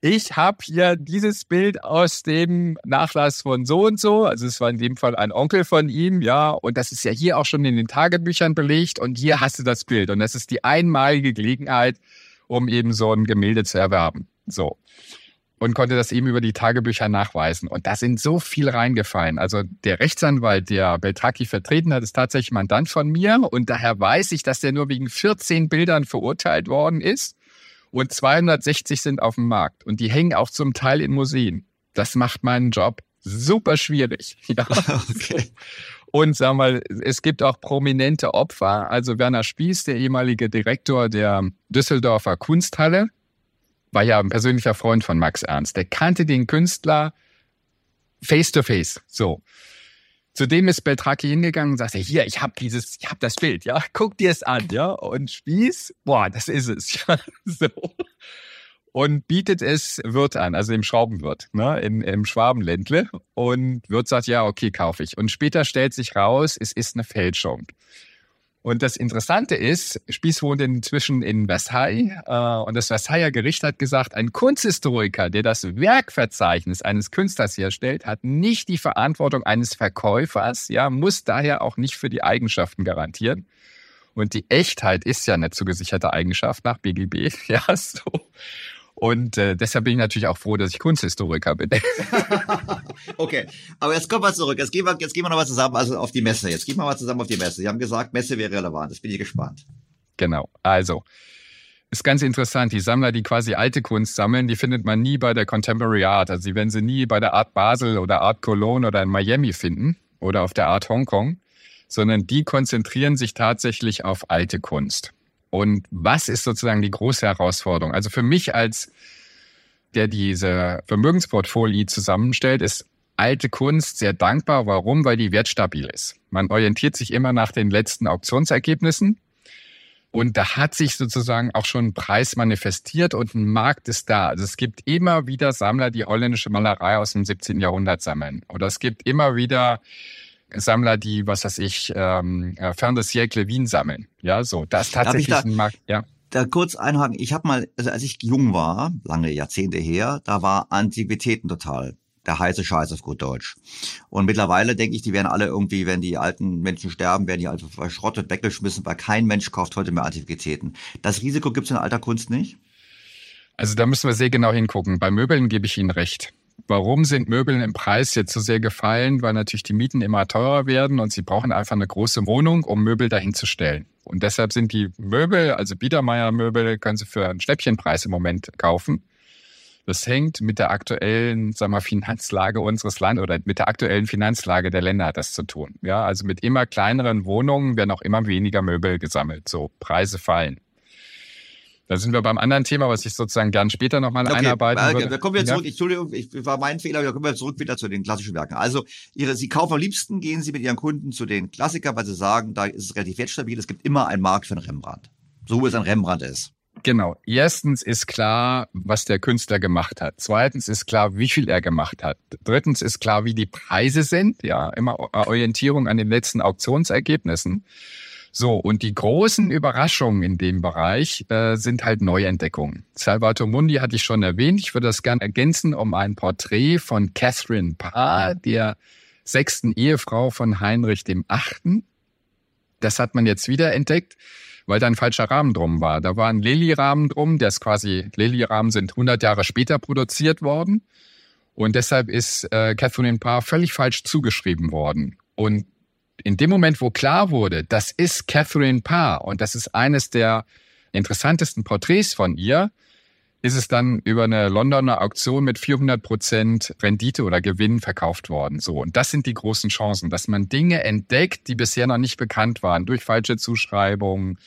ich habe hier dieses Bild aus dem Nachlass von so und so, also es war in dem Fall ein Onkel von ihm, ja, und das ist ja hier auch schon in den Tagebüchern belegt und hier hast du das Bild und das ist die einmalige Gelegenheit, um eben so ein Gemälde zu erwerben. So. Und konnte das eben über die Tagebücher nachweisen. Und da sind so viel reingefallen. Also der Rechtsanwalt, der Beltraki vertreten hat, ist tatsächlich Mandant von mir. Und daher weiß ich, dass der nur wegen 14 Bildern verurteilt worden ist. Und 260 sind auf dem Markt. Und die hängen auch zum Teil in Museen. Das macht meinen Job super schwierig. Ja. Okay. Und sag mal, es gibt auch prominente Opfer. Also Werner Spieß, der ehemalige Direktor der Düsseldorfer Kunsthalle, war ja ein persönlicher Freund von Max Ernst. Der kannte den Künstler face to face. So. Zudem ist Beltraki hingegangen und sagte, hier, ich habe dieses, ich habe das Bild, ja, guck dir es an, ja. Und Spieß, boah, das ist es. Ja, so und bietet es Wirt an, also dem Schraubenwirt, ne, im, im Schwabenländle. Und Wirt sagt, ja, okay, kaufe ich. Und später stellt sich raus, es ist eine Fälschung. Und das Interessante ist, Spieß wohnt inzwischen in Versailles äh, und das Versailler Gericht hat gesagt, ein Kunsthistoriker, der das Werkverzeichnis eines Künstlers herstellt, hat nicht die Verantwortung eines Verkäufers, ja, muss daher auch nicht für die Eigenschaften garantieren. Und die Echtheit ist ja eine zugesicherte Eigenschaft nach BGB, ja, so. Und äh, deshalb bin ich natürlich auch froh, dass ich Kunsthistoriker bin. okay, aber jetzt kommen wir zurück. Jetzt gehen wir, jetzt gehen wir nochmal zusammen also auf die Messe. Jetzt gehen wir mal zusammen auf die Messe. Sie haben gesagt, Messe wäre relevant. Jetzt bin ich gespannt. Genau. Also, ist ganz interessant. Die Sammler, die quasi alte Kunst sammeln, die findet man nie bei der Contemporary Art. Also die werden sie nie bei der Art Basel oder Art Cologne oder in Miami finden oder auf der Art Hongkong, sondern die konzentrieren sich tatsächlich auf alte Kunst. Und was ist sozusagen die große Herausforderung? Also für mich als der diese Vermögensportfolio zusammenstellt, ist alte Kunst sehr dankbar. Warum? Weil die wertstabil ist. Man orientiert sich immer nach den letzten Auktionsergebnissen. Und da hat sich sozusagen auch schon ein Preis manifestiert und ein Markt ist da. Also es gibt immer wieder Sammler, die holländische Malerei aus dem 17. Jahrhundert sammeln. Oder es gibt immer wieder Sammler, die, was weiß ich, ähm, äh, Fern des Siècle Wien sammeln. Ja, so. Das tatsächlich da, ein Markt, ja. Da kurz einhaken. Ich habe mal, also als ich jung war, lange Jahrzehnte her, da war Antiquitäten total der heiße Scheiß auf gut Deutsch. Und mittlerweile denke ich, die werden alle irgendwie, wenn die alten Menschen sterben, werden die einfach verschrottet, weggeschmissen, weil kein Mensch kauft heute mehr Antiquitäten. Das Risiko gibt es in alter Kunst nicht? Also da müssen wir sehr genau hingucken. Bei Möbeln gebe ich Ihnen recht. Warum sind Möbeln im Preis jetzt so sehr gefallen? Weil natürlich die Mieten immer teurer werden und sie brauchen einfach eine große Wohnung, um Möbel dahin zu stellen. Und deshalb sind die Möbel, also Biedermeier-Möbel, können Sie für einen Schnäppchenpreis im Moment kaufen. Das hängt mit der aktuellen, sagen wir, Finanzlage unseres Landes oder mit der aktuellen Finanzlage der Länder hat das zu tun. Ja, also mit immer kleineren Wohnungen werden auch immer weniger Möbel gesammelt. So Preise fallen. Da sind wir beim anderen Thema, was ich sozusagen gern später nochmal okay, einarbeiten okay, würde. Wir kommen wieder zurück. Ja. Entschuldigung, ich, war mein Fehler. Wir kommen wieder zurück wieder zu den klassischen Werken. Also, ihre, Sie kaufen am liebsten, gehen Sie mit Ihren Kunden zu den Klassikern, weil Sie sagen, da ist es relativ wertstabil. Es gibt immer einen Markt für einen Rembrandt. So wie es ein Rembrandt ist. Genau. Erstens ist klar, was der Künstler gemacht hat. Zweitens ist klar, wie viel er gemacht hat. Drittens ist klar, wie die Preise sind. Ja, immer Orientierung an den letzten Auktionsergebnissen. So, und die großen Überraschungen in dem Bereich äh, sind halt Neuentdeckungen. Salvator Mundi hatte ich schon erwähnt. Ich würde das gerne ergänzen um ein Porträt von Catherine Parr, der sechsten Ehefrau von Heinrich dem Achten. Das hat man jetzt wieder entdeckt weil da ein falscher Rahmen drum war. Da war ein Lilly-Rahmen drum, der ist quasi, Lilly-Rahmen sind 100 Jahre später produziert worden. Und deshalb ist äh, Catherine Parr völlig falsch zugeschrieben worden. Und in dem Moment, wo klar wurde, das ist Catherine Parr und das ist eines der interessantesten Porträts von ihr, ist es dann über eine Londoner Auktion mit 400 Prozent Rendite oder Gewinn verkauft worden. So. Und das sind die großen Chancen, dass man Dinge entdeckt, die bisher noch nicht bekannt waren, durch falsche Zuschreibungen,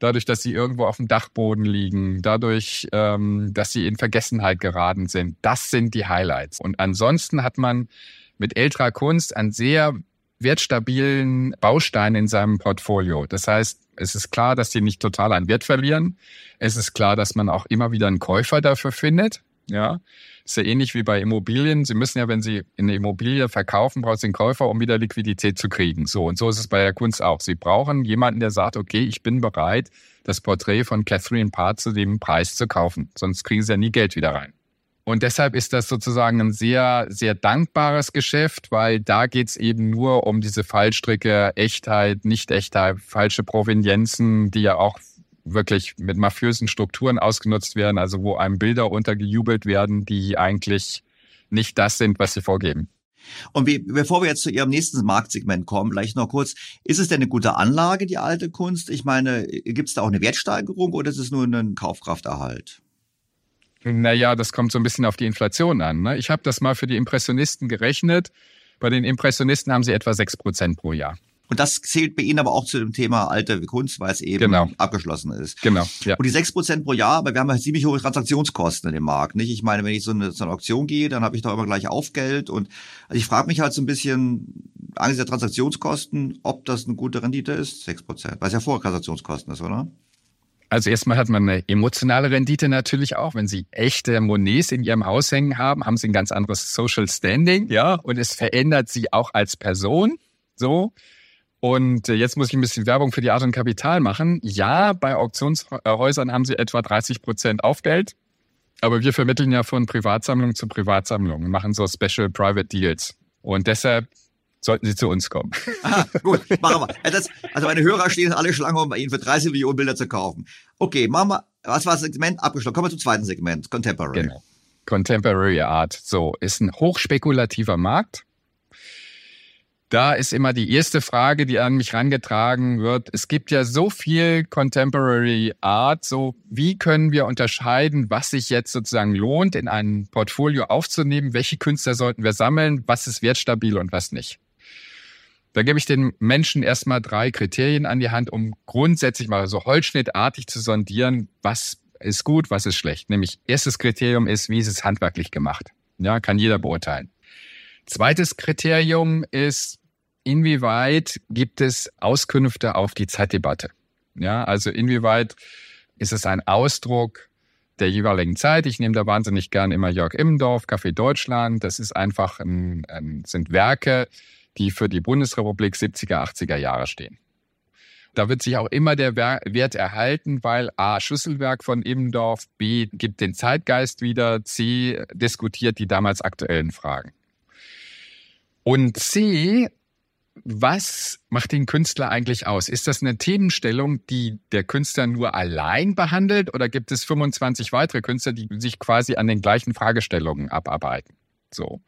dadurch, dass sie irgendwo auf dem Dachboden liegen, dadurch, ähm, dass sie in Vergessenheit geraten sind. Das sind die Highlights. Und ansonsten hat man mit älterer Kunst einen sehr wertstabilen Baustein in seinem Portfolio. Das heißt, es ist klar, dass die nicht total an Wert verlieren. Es ist klar, dass man auch immer wieder einen Käufer dafür findet. Ja, ist ja ähnlich wie bei Immobilien. Sie müssen ja, wenn Sie eine Immobilie verkaufen, brauchen Sie einen Käufer, um wieder Liquidität zu kriegen. So und so ist es bei der Kunst auch. Sie brauchen jemanden, der sagt, okay, ich bin bereit, das Porträt von Catherine Parr zu dem Preis zu kaufen. Sonst kriegen Sie ja nie Geld wieder rein. Und deshalb ist das sozusagen ein sehr, sehr dankbares Geschäft, weil da geht's eben nur um diese Fallstricke, Echtheit, Nicht-Echtheit, falsche Provenienzen, die ja auch wirklich mit mafiösen Strukturen ausgenutzt werden, also wo einem Bilder untergejubelt werden, die eigentlich nicht das sind, was sie vorgeben. Und wie, bevor wir jetzt zu Ihrem nächsten Marktsegment kommen, vielleicht noch kurz, ist es denn eine gute Anlage, die alte Kunst? Ich meine, gibt es da auch eine Wertsteigerung oder ist es nur ein Kaufkrafterhalt? Naja, das kommt so ein bisschen auf die Inflation an. Ne? Ich habe das mal für die Impressionisten gerechnet. Bei den Impressionisten haben sie etwa sechs Prozent pro Jahr. Und das zählt bei Ihnen aber auch zu dem Thema alte Kunst, weil es eben genau. abgeschlossen ist. Genau. Ja. Und die sechs Prozent pro Jahr, aber wir haben halt ziemlich hohe Transaktionskosten in dem Markt. Nicht? Ich meine, wenn ich so eine, so eine Auktion gehe, dann habe ich doch immer gleich Aufgeld. Und also ich frage mich halt so ein bisschen angesichts der Transaktionskosten, ob das eine gute Rendite ist, sechs Prozent, weil es ja vor Transaktionskosten ist, oder? Also erstmal hat man eine emotionale Rendite natürlich auch. Wenn Sie echte Monets in Ihrem Haus hängen haben, haben Sie ein ganz anderes Social Standing, ja, und es verändert Sie auch als Person, so. Und äh, jetzt muss ich ein bisschen Werbung für die Art und Kapital machen. Ja, bei Auktionshäusern haben Sie etwa 30 Prozent Aufgeld, aber wir vermitteln ja von Privatsammlung zu Privatsammlung und machen so Special Private Deals. Und deshalb sollten Sie zu uns kommen. Aha, gut, machen wir. Das, also meine Hörer stehen alle Schlange, um bei Ihnen für 30 Millionen Bilder zu kaufen. Okay, machen wir, was war das Segment? Abgeschlossen. Kommen wir zum zweiten Segment, Contemporary. Genau. Contemporary Art. So, ist ein hochspekulativer Markt. da ist immer die erste Frage, die an mich rangetragen wird. Es gibt ja so viel Contemporary Art. So, wie können wir unterscheiden, was sich jetzt sozusagen lohnt, in ein Portfolio aufzunehmen? Welche Künstler sollten wir sammeln? Was ist wertstabil und was nicht? Da gebe ich den Menschen erstmal drei Kriterien an die Hand, um grundsätzlich mal so holzschnittartig zu sondieren, was ist gut, was ist schlecht. Nämlich erstes Kriterium ist, wie ist es handwerklich gemacht? Ja, kann jeder beurteilen. Zweites Kriterium ist, inwieweit gibt es Auskünfte auf die Zeitdebatte? Ja, also inwieweit ist es ein Ausdruck der jeweiligen Zeit? Ich nehme da wahnsinnig gern immer Jörg Immendorf, Café Deutschland. Das ist einfach ein, ein, sind Werke, die für die Bundesrepublik 70er, 80er Jahre stehen. Da wird sich auch immer der Wert erhalten, weil A, Schlüsselwerk von Immendorf, B, gibt den Zeitgeist wieder, C, diskutiert die damals aktuellen Fragen. Und C, was macht den Künstler eigentlich aus? Ist das eine Themenstellung, die der Künstler nur allein behandelt oder gibt es 25 weitere Künstler, die sich quasi an den gleichen Fragestellungen abarbeiten? So.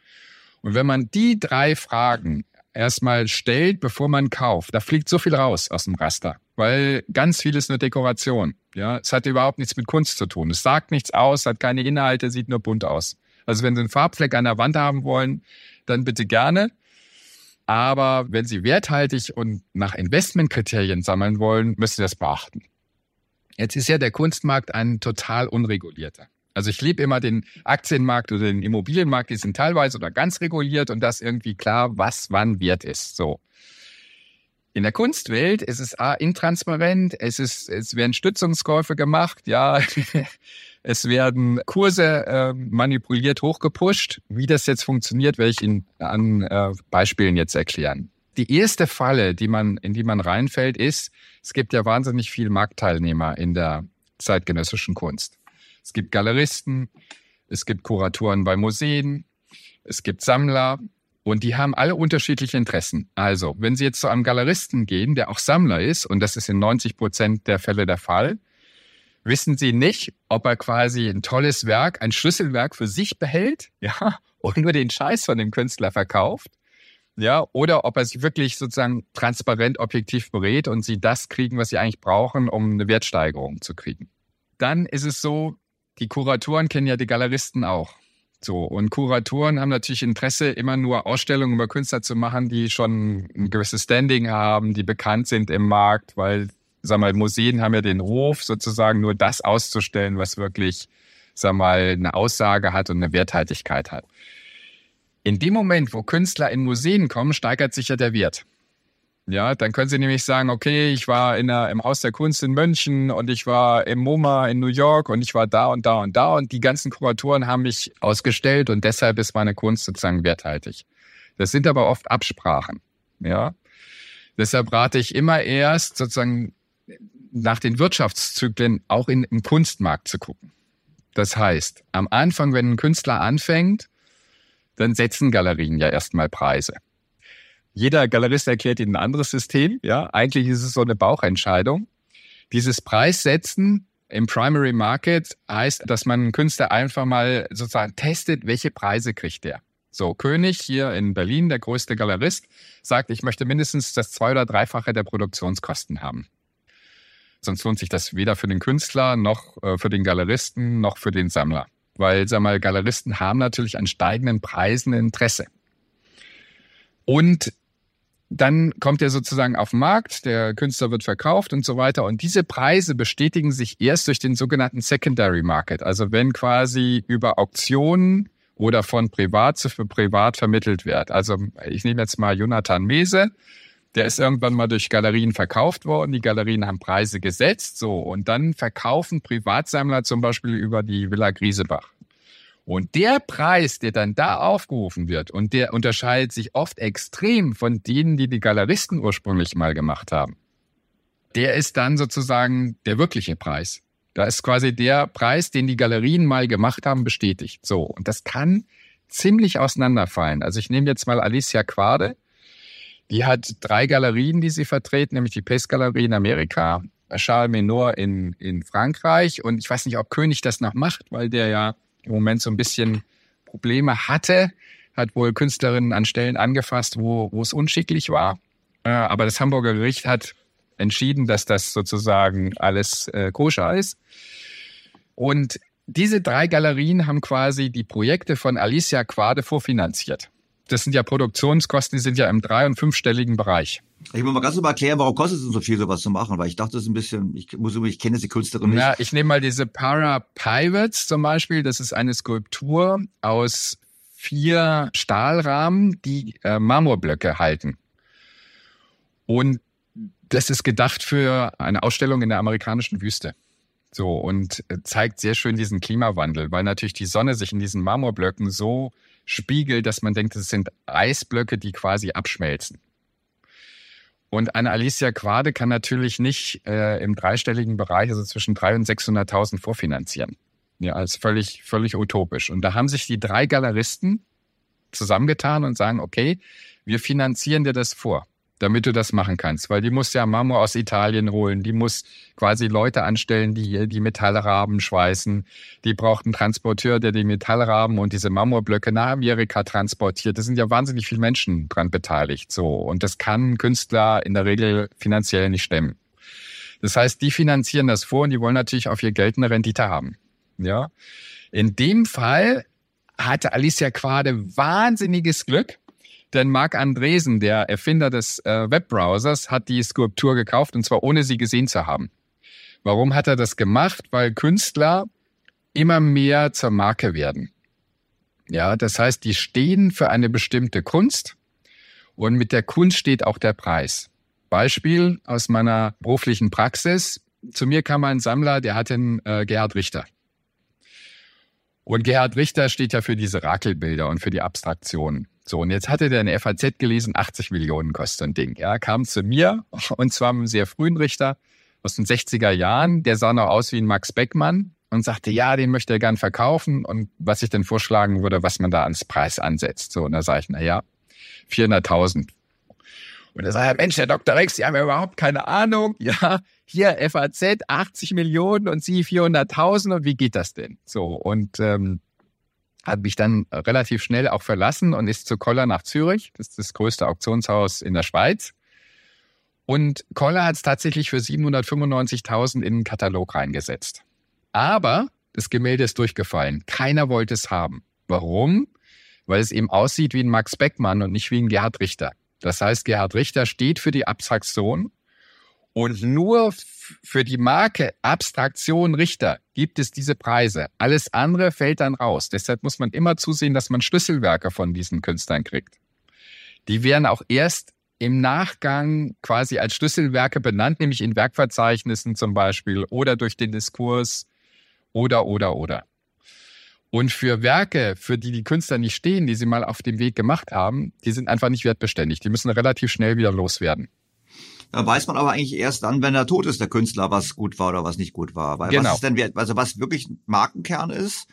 Und wenn man die drei Fragen erstmal stellt, bevor man kauft, da fliegt so viel raus aus dem Raster, weil ganz viel ist nur Dekoration. Ja, es hat überhaupt nichts mit Kunst zu tun. Es sagt nichts aus, hat keine Inhalte, sieht nur bunt aus. Also wenn Sie einen Farbfleck an der Wand haben wollen, dann bitte gerne. Aber wenn Sie werthaltig und nach Investmentkriterien sammeln wollen, müssen Sie das beachten. Jetzt ist ja der Kunstmarkt ein total unregulierter. Also ich liebe immer den Aktienmarkt oder den Immobilienmarkt, die sind teilweise oder ganz reguliert und das irgendwie klar, was wann wert ist. So. In der Kunstwelt ist es A, intransparent, es ist, es werden Stützungskäufe gemacht, ja, es werden Kurse äh, manipuliert, hochgepusht. Wie das jetzt funktioniert, werde ich Ihnen an äh, Beispielen jetzt erklären. Die erste Falle, die man, in die man reinfällt, ist, es gibt ja wahnsinnig viel Marktteilnehmer in der zeitgenössischen Kunst. Es gibt Galeristen, es gibt Kuratoren bei Museen, es gibt Sammler, und die haben alle unterschiedliche Interessen. Also, wenn Sie jetzt zu einem Galeristen gehen, der auch Sammler ist, und das ist in 90 Prozent der Fälle der Fall, wissen Sie nicht, ob er quasi ein tolles Werk, ein Schlüsselwerk für sich behält, ja, und nur den Scheiß von dem Künstler verkauft, ja, oder ob er sich wirklich sozusagen transparent, objektiv berät und Sie das kriegen, was Sie eigentlich brauchen, um eine Wertsteigerung zu kriegen. Dann ist es so, die Kuratoren kennen ja die Galeristen auch. So, und Kuratoren haben natürlich Interesse, immer nur Ausstellungen über Künstler zu machen, die schon ein gewisses Standing haben, die bekannt sind im Markt, weil, sag mal, Museen haben ja den Ruf, sozusagen nur das auszustellen, was wirklich, sag mal, eine Aussage hat und eine Werthaltigkeit hat. In dem Moment, wo Künstler in Museen kommen, steigert sich ja der Wert. Ja, dann können Sie nämlich sagen, okay, ich war in der, im Haus der Kunst in München und ich war im MoMA in New York und ich war da und da und da und die ganzen Kuratoren haben mich ausgestellt und deshalb ist meine Kunst sozusagen werthaltig. Das sind aber oft Absprachen. Ja, deshalb rate ich immer erst sozusagen nach den Wirtschaftszyklen auch in, im Kunstmarkt zu gucken. Das heißt, am Anfang, wenn ein Künstler anfängt, dann setzen Galerien ja erstmal Preise. Jeder Galerist erklärt Ihnen ein anderes System. Ja, eigentlich ist es so eine Bauchentscheidung. Dieses Preissetzen im Primary Market heißt, dass man einen Künstler einfach mal sozusagen testet, welche Preise kriegt der. So, König hier in Berlin, der größte Galerist, sagt, ich möchte mindestens das zwei- oder dreifache der Produktionskosten haben. Sonst lohnt sich das weder für den Künstler noch äh, für den Galeristen noch für den Sammler. Weil, sag mal, Galeristen haben natürlich an steigenden Preisen Interesse. Und dann kommt er sozusagen auf den Markt, der Künstler wird verkauft und so weiter. Und diese Preise bestätigen sich erst durch den sogenannten Secondary Market. Also wenn quasi über Auktionen oder von privat zu privat vermittelt wird. Also ich nehme jetzt mal Jonathan Mese. Der ist irgendwann mal durch Galerien verkauft worden. Die Galerien haben Preise gesetzt, so. Und dann verkaufen Privatsammler zum Beispiel über die Villa Griesebach. Und der Preis, der dann da aufgerufen wird, und der unterscheidet sich oft extrem von denen, die die Galeristen ursprünglich mal gemacht haben, der ist dann sozusagen der wirkliche Preis. Da ist quasi der Preis, den die Galerien mal gemacht haben, bestätigt. So. Und das kann ziemlich auseinanderfallen. Also ich nehme jetzt mal Alicia Quade. Die hat drei Galerien, die sie vertritt, nämlich die Pace Galerie in Amerika, Charles Menor in, in Frankreich. Und ich weiß nicht, ob König das noch macht, weil der ja im Moment so ein bisschen Probleme hatte hat wohl Künstlerinnen an Stellen angefasst, wo, wo es unschicklich war. Äh, aber das Hamburger Gericht hat entschieden, dass das sozusagen alles äh, koscher ist. Und diese drei Galerien haben quasi die Projekte von Alicia Quade vorfinanziert. Das sind ja Produktionskosten, die sind ja im drei- und fünfstelligen Bereich. Ich muss mal ganz mal erklären, warum kostet es so viel, sowas zu machen, weil ich dachte, das ist ein bisschen, ich muss ich kenne die Künstlerin nicht. Ja, ich nehme mal diese Para Pivots zum Beispiel. Das ist eine Skulptur aus vier Stahlrahmen, die äh, Marmorblöcke halten. Und das ist gedacht für eine Ausstellung in der amerikanischen Wüste. So, und äh, zeigt sehr schön diesen Klimawandel, weil natürlich die Sonne sich in diesen Marmorblöcken so spiegelt, dass man denkt, es sind Eisblöcke, die quasi abschmelzen. Und eine Alicia Quade kann natürlich nicht äh, im dreistelligen Bereich, also zwischen 300.000 und 600.000 vorfinanzieren. Ja, als völlig, völlig utopisch. Und da haben sich die drei Galeristen zusammengetan und sagen, okay, wir finanzieren dir das vor damit du das machen kannst. Weil die muss ja Marmor aus Italien holen, die muss quasi Leute anstellen, die die Metallrahmen schweißen. Die braucht einen Transporteur, der die Metallrahmen und diese Marmorblöcke nach Amerika transportiert. Da sind ja wahnsinnig viele Menschen dran beteiligt. So. Und das kann Künstler in der Regel finanziell nicht stemmen. Das heißt, die finanzieren das vor und die wollen natürlich auf ihr Geld eine Rendite haben. Ja. In dem Fall hatte Alicia Quade wahnsinniges Glück denn Marc Andresen, der Erfinder des äh, Webbrowsers, hat die Skulptur gekauft und zwar ohne sie gesehen zu haben. Warum hat er das gemacht? Weil Künstler immer mehr zur Marke werden. Ja, das heißt, die stehen für eine bestimmte Kunst und mit der Kunst steht auch der Preis. Beispiel aus meiner beruflichen Praxis. Zu mir kam ein Sammler, der hatte einen äh, Gerhard Richter. Und Gerhard Richter steht ja für diese Rakelbilder und für die Abstraktionen. So, und jetzt hatte der eine FAZ gelesen, 80 Millionen kostet ein Ding. Ja, kam zu mir und zwar mit einem sehr frühen Richter aus den 60er Jahren. Der sah noch aus wie ein Max Beckmann und sagte, ja, den möchte er gern verkaufen und was ich denn vorschlagen würde, was man da ans Preis ansetzt. So, und da sage ich, na ja, 400.000. Und da sagt er, Mensch, Herr Dr. Rex, Sie haben ja überhaupt keine Ahnung. Ja, hier FAZ 80 Millionen und Sie 400.000 und wie geht das denn? So, und ähm, hat mich dann relativ schnell auch verlassen und ist zu Koller nach Zürich. Das ist das größte Auktionshaus in der Schweiz. Und Koller hat es tatsächlich für 795.000 in den Katalog reingesetzt. Aber das Gemälde ist durchgefallen. Keiner wollte es haben. Warum? Weil es eben aussieht wie ein Max Beckmann und nicht wie ein Gerhard Richter. Das heißt, Gerhard Richter steht für die Abstraktion und nur für die Marke Abstraktion Richter gibt es diese Preise. Alles andere fällt dann raus. Deshalb muss man immer zusehen, dass man Schlüsselwerke von diesen Künstlern kriegt. Die werden auch erst im Nachgang quasi als Schlüsselwerke benannt, nämlich in Werkverzeichnissen zum Beispiel oder durch den Diskurs oder, oder, oder. Und für Werke, für die die Künstler nicht stehen, die sie mal auf dem Weg gemacht haben, die sind einfach nicht wertbeständig. Die müssen relativ schnell wieder loswerden. Da weiß man aber eigentlich erst dann, wenn er tot ist, der Künstler, was gut war oder was nicht gut war. Weil genau. was ist denn, also was wirklich Markenkern ist,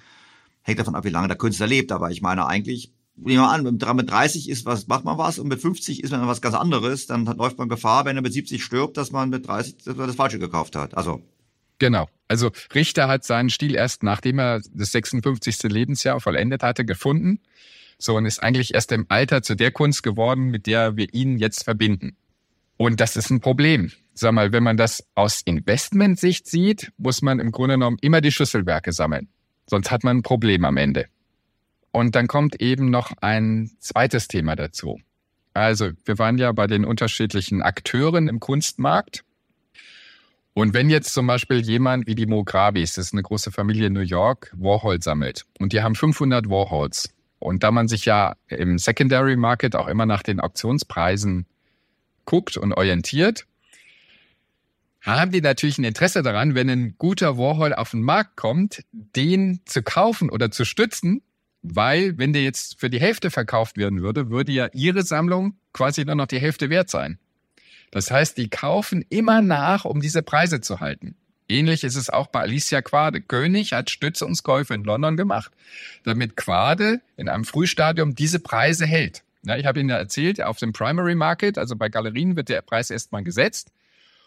hängt davon ab, wie lange der Künstler lebt. Aber ich meine eigentlich, nehmen wir an, mit 30 ist was, macht man was und mit 50 ist man was ganz anderes, dann läuft man Gefahr, wenn er mit 70 stirbt, dass man mit 30 das Falsche gekauft hat. Also. Genau. Also Richter hat seinen Stil erst, nachdem er das 56. Lebensjahr vollendet hatte, gefunden. So und ist eigentlich erst im Alter zu der Kunst geworden, mit der wir ihn jetzt verbinden. Und das ist ein Problem. Sag mal, wenn man das aus Investmentsicht sieht, muss man im Grunde genommen immer die Schlüsselwerke sammeln. Sonst hat man ein Problem am Ende. Und dann kommt eben noch ein zweites Thema dazu. Also, wir waren ja bei den unterschiedlichen Akteuren im Kunstmarkt. Und wenn jetzt zum Beispiel jemand wie die Mogravis, das ist eine große Familie in New York, Warhol sammelt und die haben 500 Warhols. Und da man sich ja im Secondary Market auch immer nach den Auktionspreisen guckt und orientiert, haben die natürlich ein Interesse daran, wenn ein guter Warhol auf den Markt kommt, den zu kaufen oder zu stützen, weil wenn der jetzt für die Hälfte verkauft werden würde, würde ja ihre Sammlung quasi nur noch die Hälfte wert sein. Das heißt, die kaufen immer nach, um diese Preise zu halten. Ähnlich ist es auch bei Alicia Quade. König hat Stützungskäufe in London gemacht, damit Quade in einem Frühstadium diese Preise hält. Ja, ich habe Ihnen ja erzählt, auf dem Primary Market, also bei Galerien, wird der Preis erstmal gesetzt.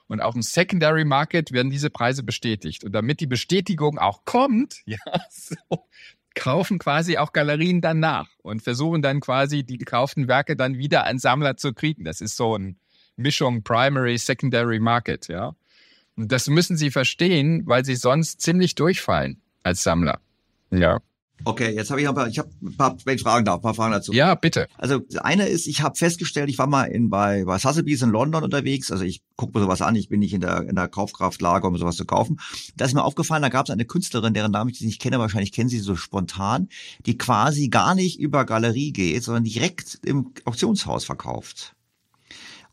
Und auf dem Secondary Market werden diese Preise bestätigt. Und damit die Bestätigung auch kommt, ja, so, kaufen quasi auch Galerien dann nach und versuchen dann quasi die gekauften Werke dann wieder an Sammler zu kriegen. Das ist so eine Mischung Primary, Secondary Market, ja. Und das müssen sie verstehen, weil sie sonst ziemlich durchfallen als Sammler. Ja. Okay, jetzt habe ich noch ein paar, ich habe ein paar, wenn ich fragen darf, ein paar Fragen dazu. Ja, bitte. Also eine ist, ich habe festgestellt, ich war mal in, bei, bei Sotheby's in London unterwegs, also ich gucke mir sowas an, ich bin nicht in der, in der Kaufkraftlage, um sowas zu kaufen. Da ist mir aufgefallen, da gab es eine Künstlerin, deren Namen ich nicht kenne, wahrscheinlich kennen Sie so spontan, die quasi gar nicht über Galerie geht, sondern direkt im Auktionshaus verkauft.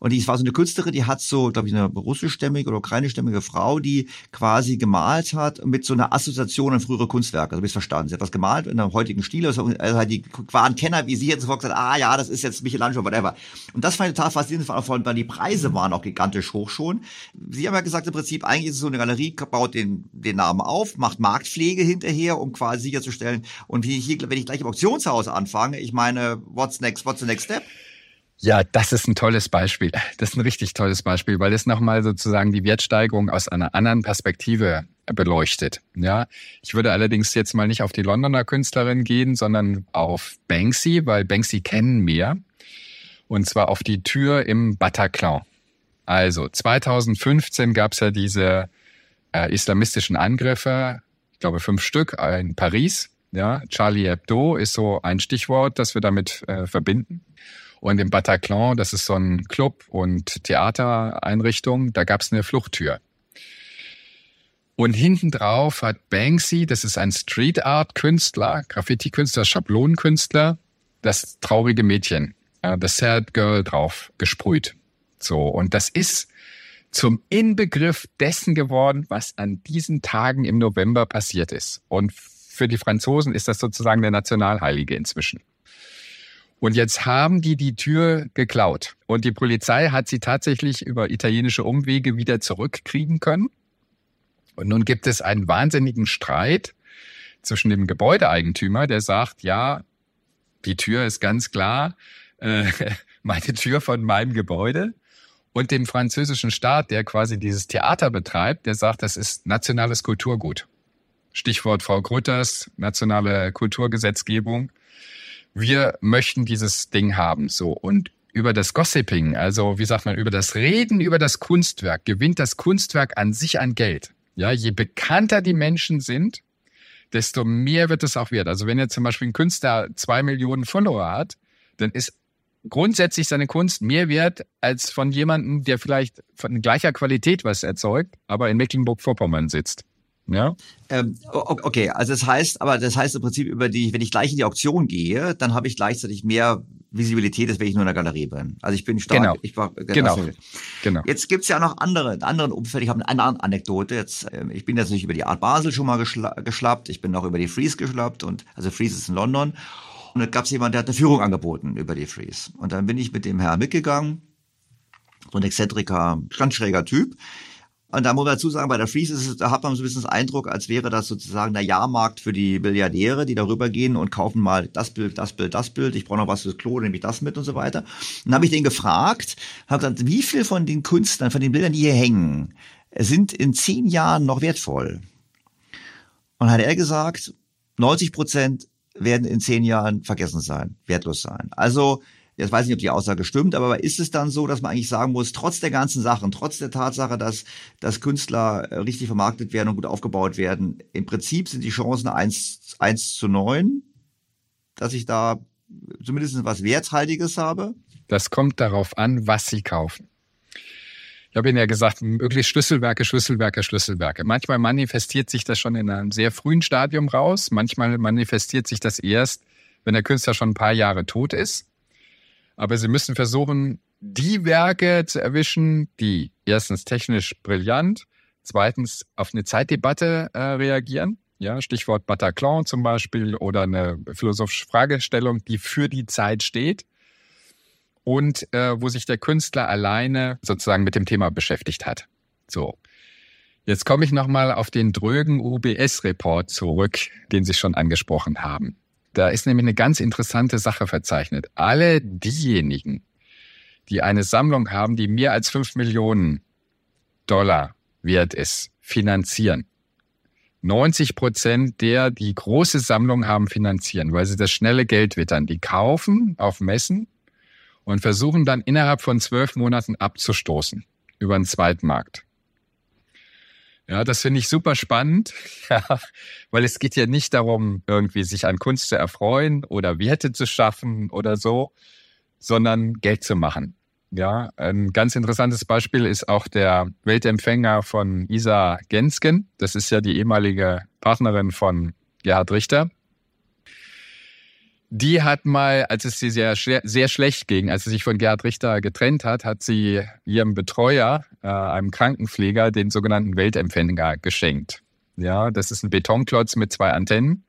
Und die war so eine Künstlerin, die hat so, glaube ich, eine russischstämmige oder ukrainischstämmige Frau, die quasi gemalt hat mit so einer Assoziation an frühere Kunstwerke. Also habe ich verstanden. Sie hat was gemalt in einem heutigen Stil. Also halt die waren Kenner, wie sie jetzt sofort gesagt, ah ja, das ist jetzt Michelangelo, whatever. Und das fand ich total faszinierend, weil die Preise waren auch gigantisch hoch schon. Sie haben ja gesagt, im Prinzip, eigentlich ist es so eine Galerie, baut den, den Namen auf, macht Marktpflege hinterher, um quasi sicherzustellen. Und wie hier, wenn ich gleich im Auktionshaus anfange, ich meine, what's next, what's the next step? Ja, das ist ein tolles Beispiel. Das ist ein richtig tolles Beispiel, weil es nochmal sozusagen die Wertsteigerung aus einer anderen Perspektive beleuchtet. Ja, ich würde allerdings jetzt mal nicht auf die Londoner Künstlerin gehen, sondern auf Banksy, weil Banksy kennen mehr. Und zwar auf die Tür im Bataclan. Also 2015 gab es ja diese äh, islamistischen Angriffe, ich glaube fünf Stück in Paris. Ja, Charlie Hebdo ist so ein Stichwort, das wir damit äh, verbinden. Und im Bataclan, das ist so ein Club und Theatereinrichtung, da gab es eine Fluchttür. Und hinten drauf hat Banksy, das ist ein Street Art Künstler, Graffiti-Künstler, Schablonenkünstler, das traurige Mädchen, das Sad Girl drauf gesprüht. So. Und das ist zum Inbegriff dessen geworden, was an diesen Tagen im November passiert ist. Und für die Franzosen ist das sozusagen der Nationalheilige inzwischen. Und jetzt haben die die Tür geklaut. Und die Polizei hat sie tatsächlich über italienische Umwege wieder zurückkriegen können. Und nun gibt es einen wahnsinnigen Streit zwischen dem Gebäudeeigentümer, der sagt, ja, die Tür ist ganz klar äh, meine Tür von meinem Gebäude. Und dem französischen Staat, der quasi dieses Theater betreibt, der sagt, das ist nationales Kulturgut. Stichwort Frau Grütters, nationale Kulturgesetzgebung wir möchten dieses Ding haben, so. Und über das Gossiping, also wie sagt man, über das Reden über das Kunstwerk, gewinnt das Kunstwerk an sich an Geld. Ja, je bekannter die Menschen sind, desto mehr wird es auch wert. Also wenn jetzt zum Beispiel ein Künstler zwei Millionen Follower hat, dann ist grundsätzlich seine Kunst mehr wert als von jemandem, der vielleicht von gleicher Qualität was erzeugt, aber in Mecklenburg-Vorpommern sitzt. Ja. Ähm, okay, also das heißt, aber das heißt im Prinzip über die, wenn ich gleich in die Auktion gehe, dann habe ich gleichzeitig mehr Visibilität, als wenn ich nur in der Galerie bin. Also ich bin stark. Genau. Ich war, genau. genau. Jetzt gibt's ja noch andere, in anderen Umfeld. Ich habe eine andere Anekdote. Jetzt, ähm, ich bin jetzt nicht über die Art Basel schon mal geschla geschlappt. Ich bin auch über die Freeze geschlappt und also Freeze ist in London. Und da gab's jemanden, der hat eine Führung angeboten über die Freeze. Und dann bin ich mit dem Herrn mitgegangen. So ein Exzentriker, ganz schräger Typ. Und da muss man dazu sagen, bei der Freeze ist es, da hat man so ein bisschen das Eindruck, als wäre das sozusagen der Jahrmarkt für die Milliardäre, die darüber gehen und kaufen mal das Bild, das Bild, das Bild. Ich brauche noch was fürs Klo, nehme ich das mit und so weiter. Und dann habe ich den gefragt, habe gesagt, wie viel von den Künstlern, von den Bildern, die hier hängen, sind in zehn Jahren noch wertvoll? Und hat er gesagt, 90 Prozent werden in zehn Jahren vergessen sein, wertlos sein. Also Jetzt weiß ich nicht, ob die Aussage stimmt, aber ist es dann so, dass man eigentlich sagen muss, trotz der ganzen Sachen, trotz der Tatsache, dass, dass Künstler äh, richtig vermarktet werden und gut aufgebaut werden, im Prinzip sind die Chancen eins eins zu neun, dass ich da zumindest was Werthaltiges habe? Das kommt darauf an, was Sie kaufen. Ich habe Ihnen ja gesagt, möglichst Schlüsselwerke, Schlüsselwerke, Schlüsselwerke. Manchmal manifestiert sich das schon in einem sehr frühen Stadium raus. Manchmal manifestiert sich das erst, wenn der Künstler schon ein paar Jahre tot ist. Aber sie müssen versuchen, die Werke zu erwischen, die erstens technisch brillant, zweitens auf eine Zeitdebatte äh, reagieren. Ja, Stichwort Bataclan zum Beispiel oder eine philosophische Fragestellung, die für die Zeit steht und äh, wo sich der Künstler alleine sozusagen mit dem Thema beschäftigt hat. So. Jetzt komme ich nochmal auf den drögen UBS-Report zurück, den Sie schon angesprochen haben. Da ist nämlich eine ganz interessante Sache verzeichnet. Alle diejenigen, die eine Sammlung haben, die mehr als fünf Millionen Dollar wert ist, finanzieren. 90 Prozent der, die große Sammlung haben, finanzieren, weil sie das schnelle Geld wittern. Die kaufen auf Messen und versuchen dann innerhalb von zwölf Monaten abzustoßen über den Zweitmarkt. Ja, das finde ich super spannend, ja, weil es geht ja nicht darum, irgendwie sich an Kunst zu erfreuen oder Werte zu schaffen oder so, sondern Geld zu machen. Ja, ein ganz interessantes Beispiel ist auch der Weltempfänger von Isa Gensken. Das ist ja die ehemalige Partnerin von Gerhard Richter. Die hat mal, als es sie sehr, sehr schlecht ging, als sie sich von Gerhard Richter getrennt hat, hat sie ihrem Betreuer, äh, einem Krankenpfleger, den sogenannten Weltempfänger geschenkt. Ja, das ist ein Betonklotz mit zwei Antennen.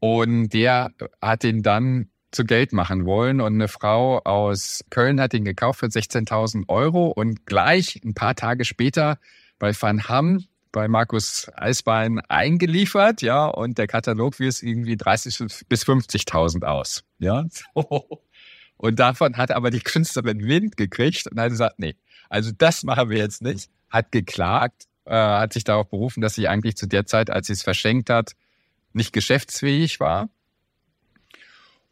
Und der hat ihn dann zu Geld machen wollen. Und eine Frau aus Köln hat ihn gekauft für 16.000 Euro und gleich ein paar Tage später bei Van Hamm bei Markus Eisbein eingeliefert, ja, und der Katalog wies irgendwie 30 bis 50.000 aus, ja. Und davon hat aber die Künstlerin Wind gekriegt und hat gesagt, nee, also das machen wir jetzt nicht. Hat geklagt, äh, hat sich darauf berufen, dass sie eigentlich zu der Zeit, als sie es verschenkt hat, nicht geschäftsfähig war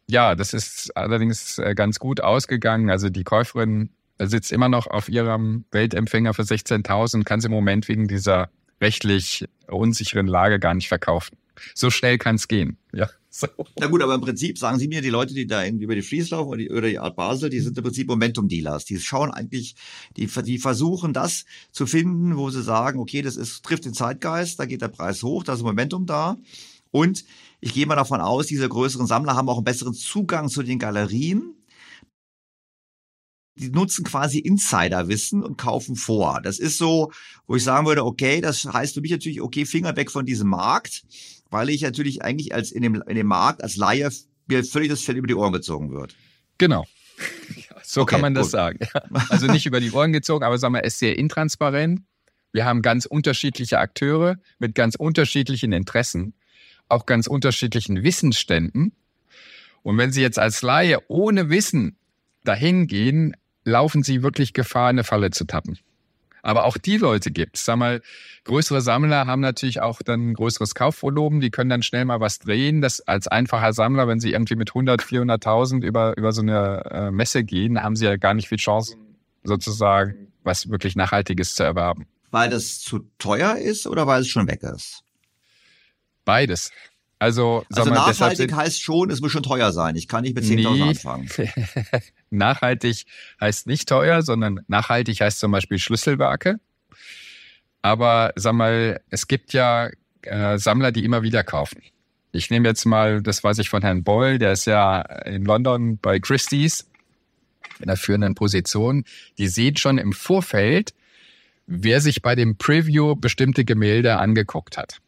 ja, das ist allerdings äh, ganz gut ausgegangen. Also die Käuferin sitzt immer noch auf ihrem Weltempfänger für 16.000, kann sie im Moment wegen dieser rechtlich unsicheren Lage gar nicht verkaufen. So schnell kann es gehen. Ja. So. Na gut, aber im Prinzip sagen Sie mir, die Leute, die da über die Freeze laufen oder die, oder die Art Basel, die sind im Prinzip Momentum-Dealers. Die schauen eigentlich, die, die versuchen das zu finden, wo sie sagen, okay, das ist, trifft den Zeitgeist, da geht der Preis hoch, da ist Momentum da. Und ich gehe mal davon aus, diese größeren Sammler haben auch einen besseren Zugang zu den Galerien. Die nutzen quasi Insiderwissen und kaufen vor. Das ist so, wo ich sagen würde, okay, das heißt für mich natürlich, okay, Finger weg von diesem Markt, weil ich natürlich eigentlich als in dem, in dem Markt als Laie mir völlig das Fell über die Ohren gezogen wird. Genau. So okay, kann man das gut. sagen. Also nicht über die Ohren gezogen, aber sagen wir, es ist sehr intransparent. Wir haben ganz unterschiedliche Akteure mit ganz unterschiedlichen Interessen auch ganz unterschiedlichen Wissensständen. Und wenn Sie jetzt als Laie ohne Wissen dahin gehen, laufen Sie wirklich Gefahr, in eine Falle zu tappen. Aber auch die Leute gibt es. Sag mal, größere Sammler haben natürlich auch dann ein größeres Kaufvolumen. Die können dann schnell mal was drehen. Das als einfacher Sammler, wenn sie irgendwie mit 100, 400.000 über, über so eine äh, Messe gehen, haben sie ja gar nicht viel Chancen, sozusagen was wirklich Nachhaltiges zu erwerben. Weil das zu teuer ist oder weil es schon weg ist? Beides. Also, also mal, nachhaltig heißt schon, es muss schon teuer sein. Ich kann nicht mit 10.000 nee. anfangen. nachhaltig heißt nicht teuer, sondern nachhaltig heißt zum Beispiel Schlüsselwerke. Aber sag mal, es gibt ja äh, Sammler, die immer wieder kaufen. Ich nehme jetzt mal, das weiß ich von Herrn Boyle, der ist ja in London bei Christie's in der führenden Position. Die sehen schon im Vorfeld, wer sich bei dem Preview bestimmte Gemälde angeguckt hat.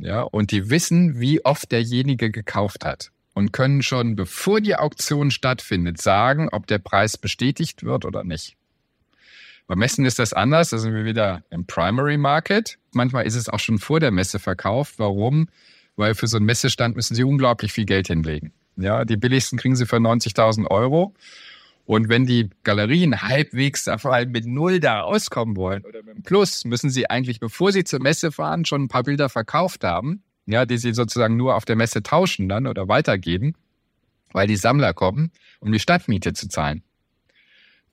Ja, und die wissen, wie oft derjenige gekauft hat und können schon, bevor die Auktion stattfindet, sagen, ob der Preis bestätigt wird oder nicht. Beim Messen ist das anders. Da sind wir wieder im Primary Market. Manchmal ist es auch schon vor der Messe verkauft. Warum? Weil für so einen Messestand müssen sie unglaublich viel Geld hinlegen. Ja, die billigsten kriegen sie für 90.000 Euro. Und wenn die Galerien halbwegs vor allem mit Null da rauskommen wollen oder mit einem Plus, müssen sie eigentlich, bevor sie zur Messe fahren, schon ein paar Bilder verkauft haben, ja, die sie sozusagen nur auf der Messe tauschen dann oder weitergeben, weil die Sammler kommen, um die Stadtmiete zu zahlen.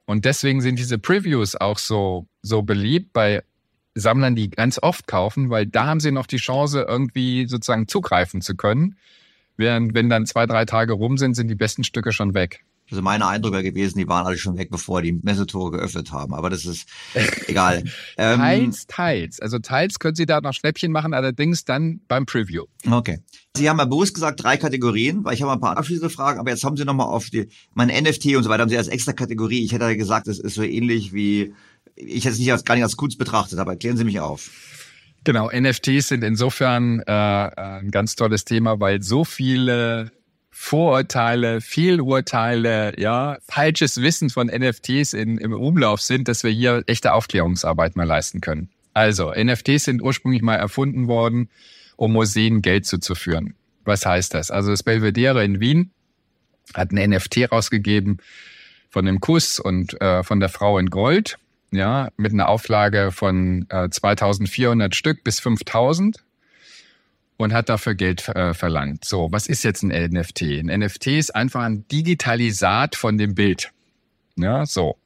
Und deswegen sind diese Previews auch so, so beliebt bei Sammlern, die ganz oft kaufen, weil da haben sie noch die Chance, irgendwie sozusagen zugreifen zu können. Während wenn dann zwei, drei Tage rum sind, sind die besten Stücke schon weg. Also meine Eindrücke gewesen, die waren alle schon weg, bevor die Messetore geöffnet haben. Aber das ist egal. Ähm, teils, teils. Also teils können Sie da noch Schnäppchen machen, allerdings dann beim Preview. Okay. Sie haben ja bewusst gesagt, drei Kategorien, weil ich habe ein paar abschließende Fragen, aber jetzt haben Sie nochmal auf die, mein NFT und so weiter, haben Sie als extra Kategorie. Ich hätte ja gesagt, das ist so ähnlich wie, ich hätte es nicht als, gar nicht als Kunst betrachtet, aber erklären Sie mich auf. Genau, NFTs sind insofern äh, ein ganz tolles Thema, weil so viele Vorurteile, Fehlurteile, ja, falsches Wissen von NFTs in, im Umlauf sind, dass wir hier echte Aufklärungsarbeit mal leisten können. Also, NFTs sind ursprünglich mal erfunden worden, um Museen Geld zuzuführen. Was heißt das? Also das Belvedere in Wien hat ein NFT rausgegeben von dem Kuss und äh, von der Frau in Gold, ja, mit einer Auflage von äh, 2400 Stück bis 5000 und hat dafür Geld äh, verlangt. So, was ist jetzt ein NFT? Ein NFT ist einfach ein Digitalisat von dem Bild. Ja, so.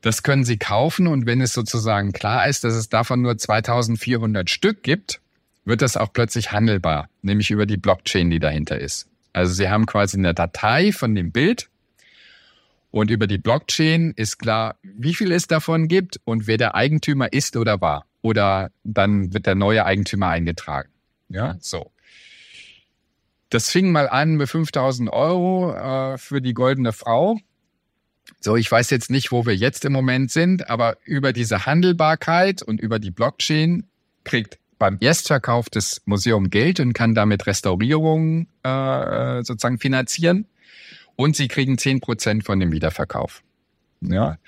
Das können Sie kaufen und wenn es sozusagen klar ist, dass es davon nur 2400 Stück gibt, wird das auch plötzlich handelbar, nämlich über die Blockchain, die dahinter ist. Also Sie haben quasi eine Datei von dem Bild und über die Blockchain ist klar, wie viel es davon gibt und wer der Eigentümer ist oder war. Oder dann wird der neue Eigentümer eingetragen. Ja, so. Das fing mal an mit 5000 Euro äh, für die goldene Frau. So, ich weiß jetzt nicht, wo wir jetzt im Moment sind, aber über diese Handelbarkeit und über die Blockchain kriegt beim Erstverkauf das Museum Geld und kann damit Restaurierungen äh, sozusagen finanzieren. Und sie kriegen zehn Prozent von dem Wiederverkauf. Ja.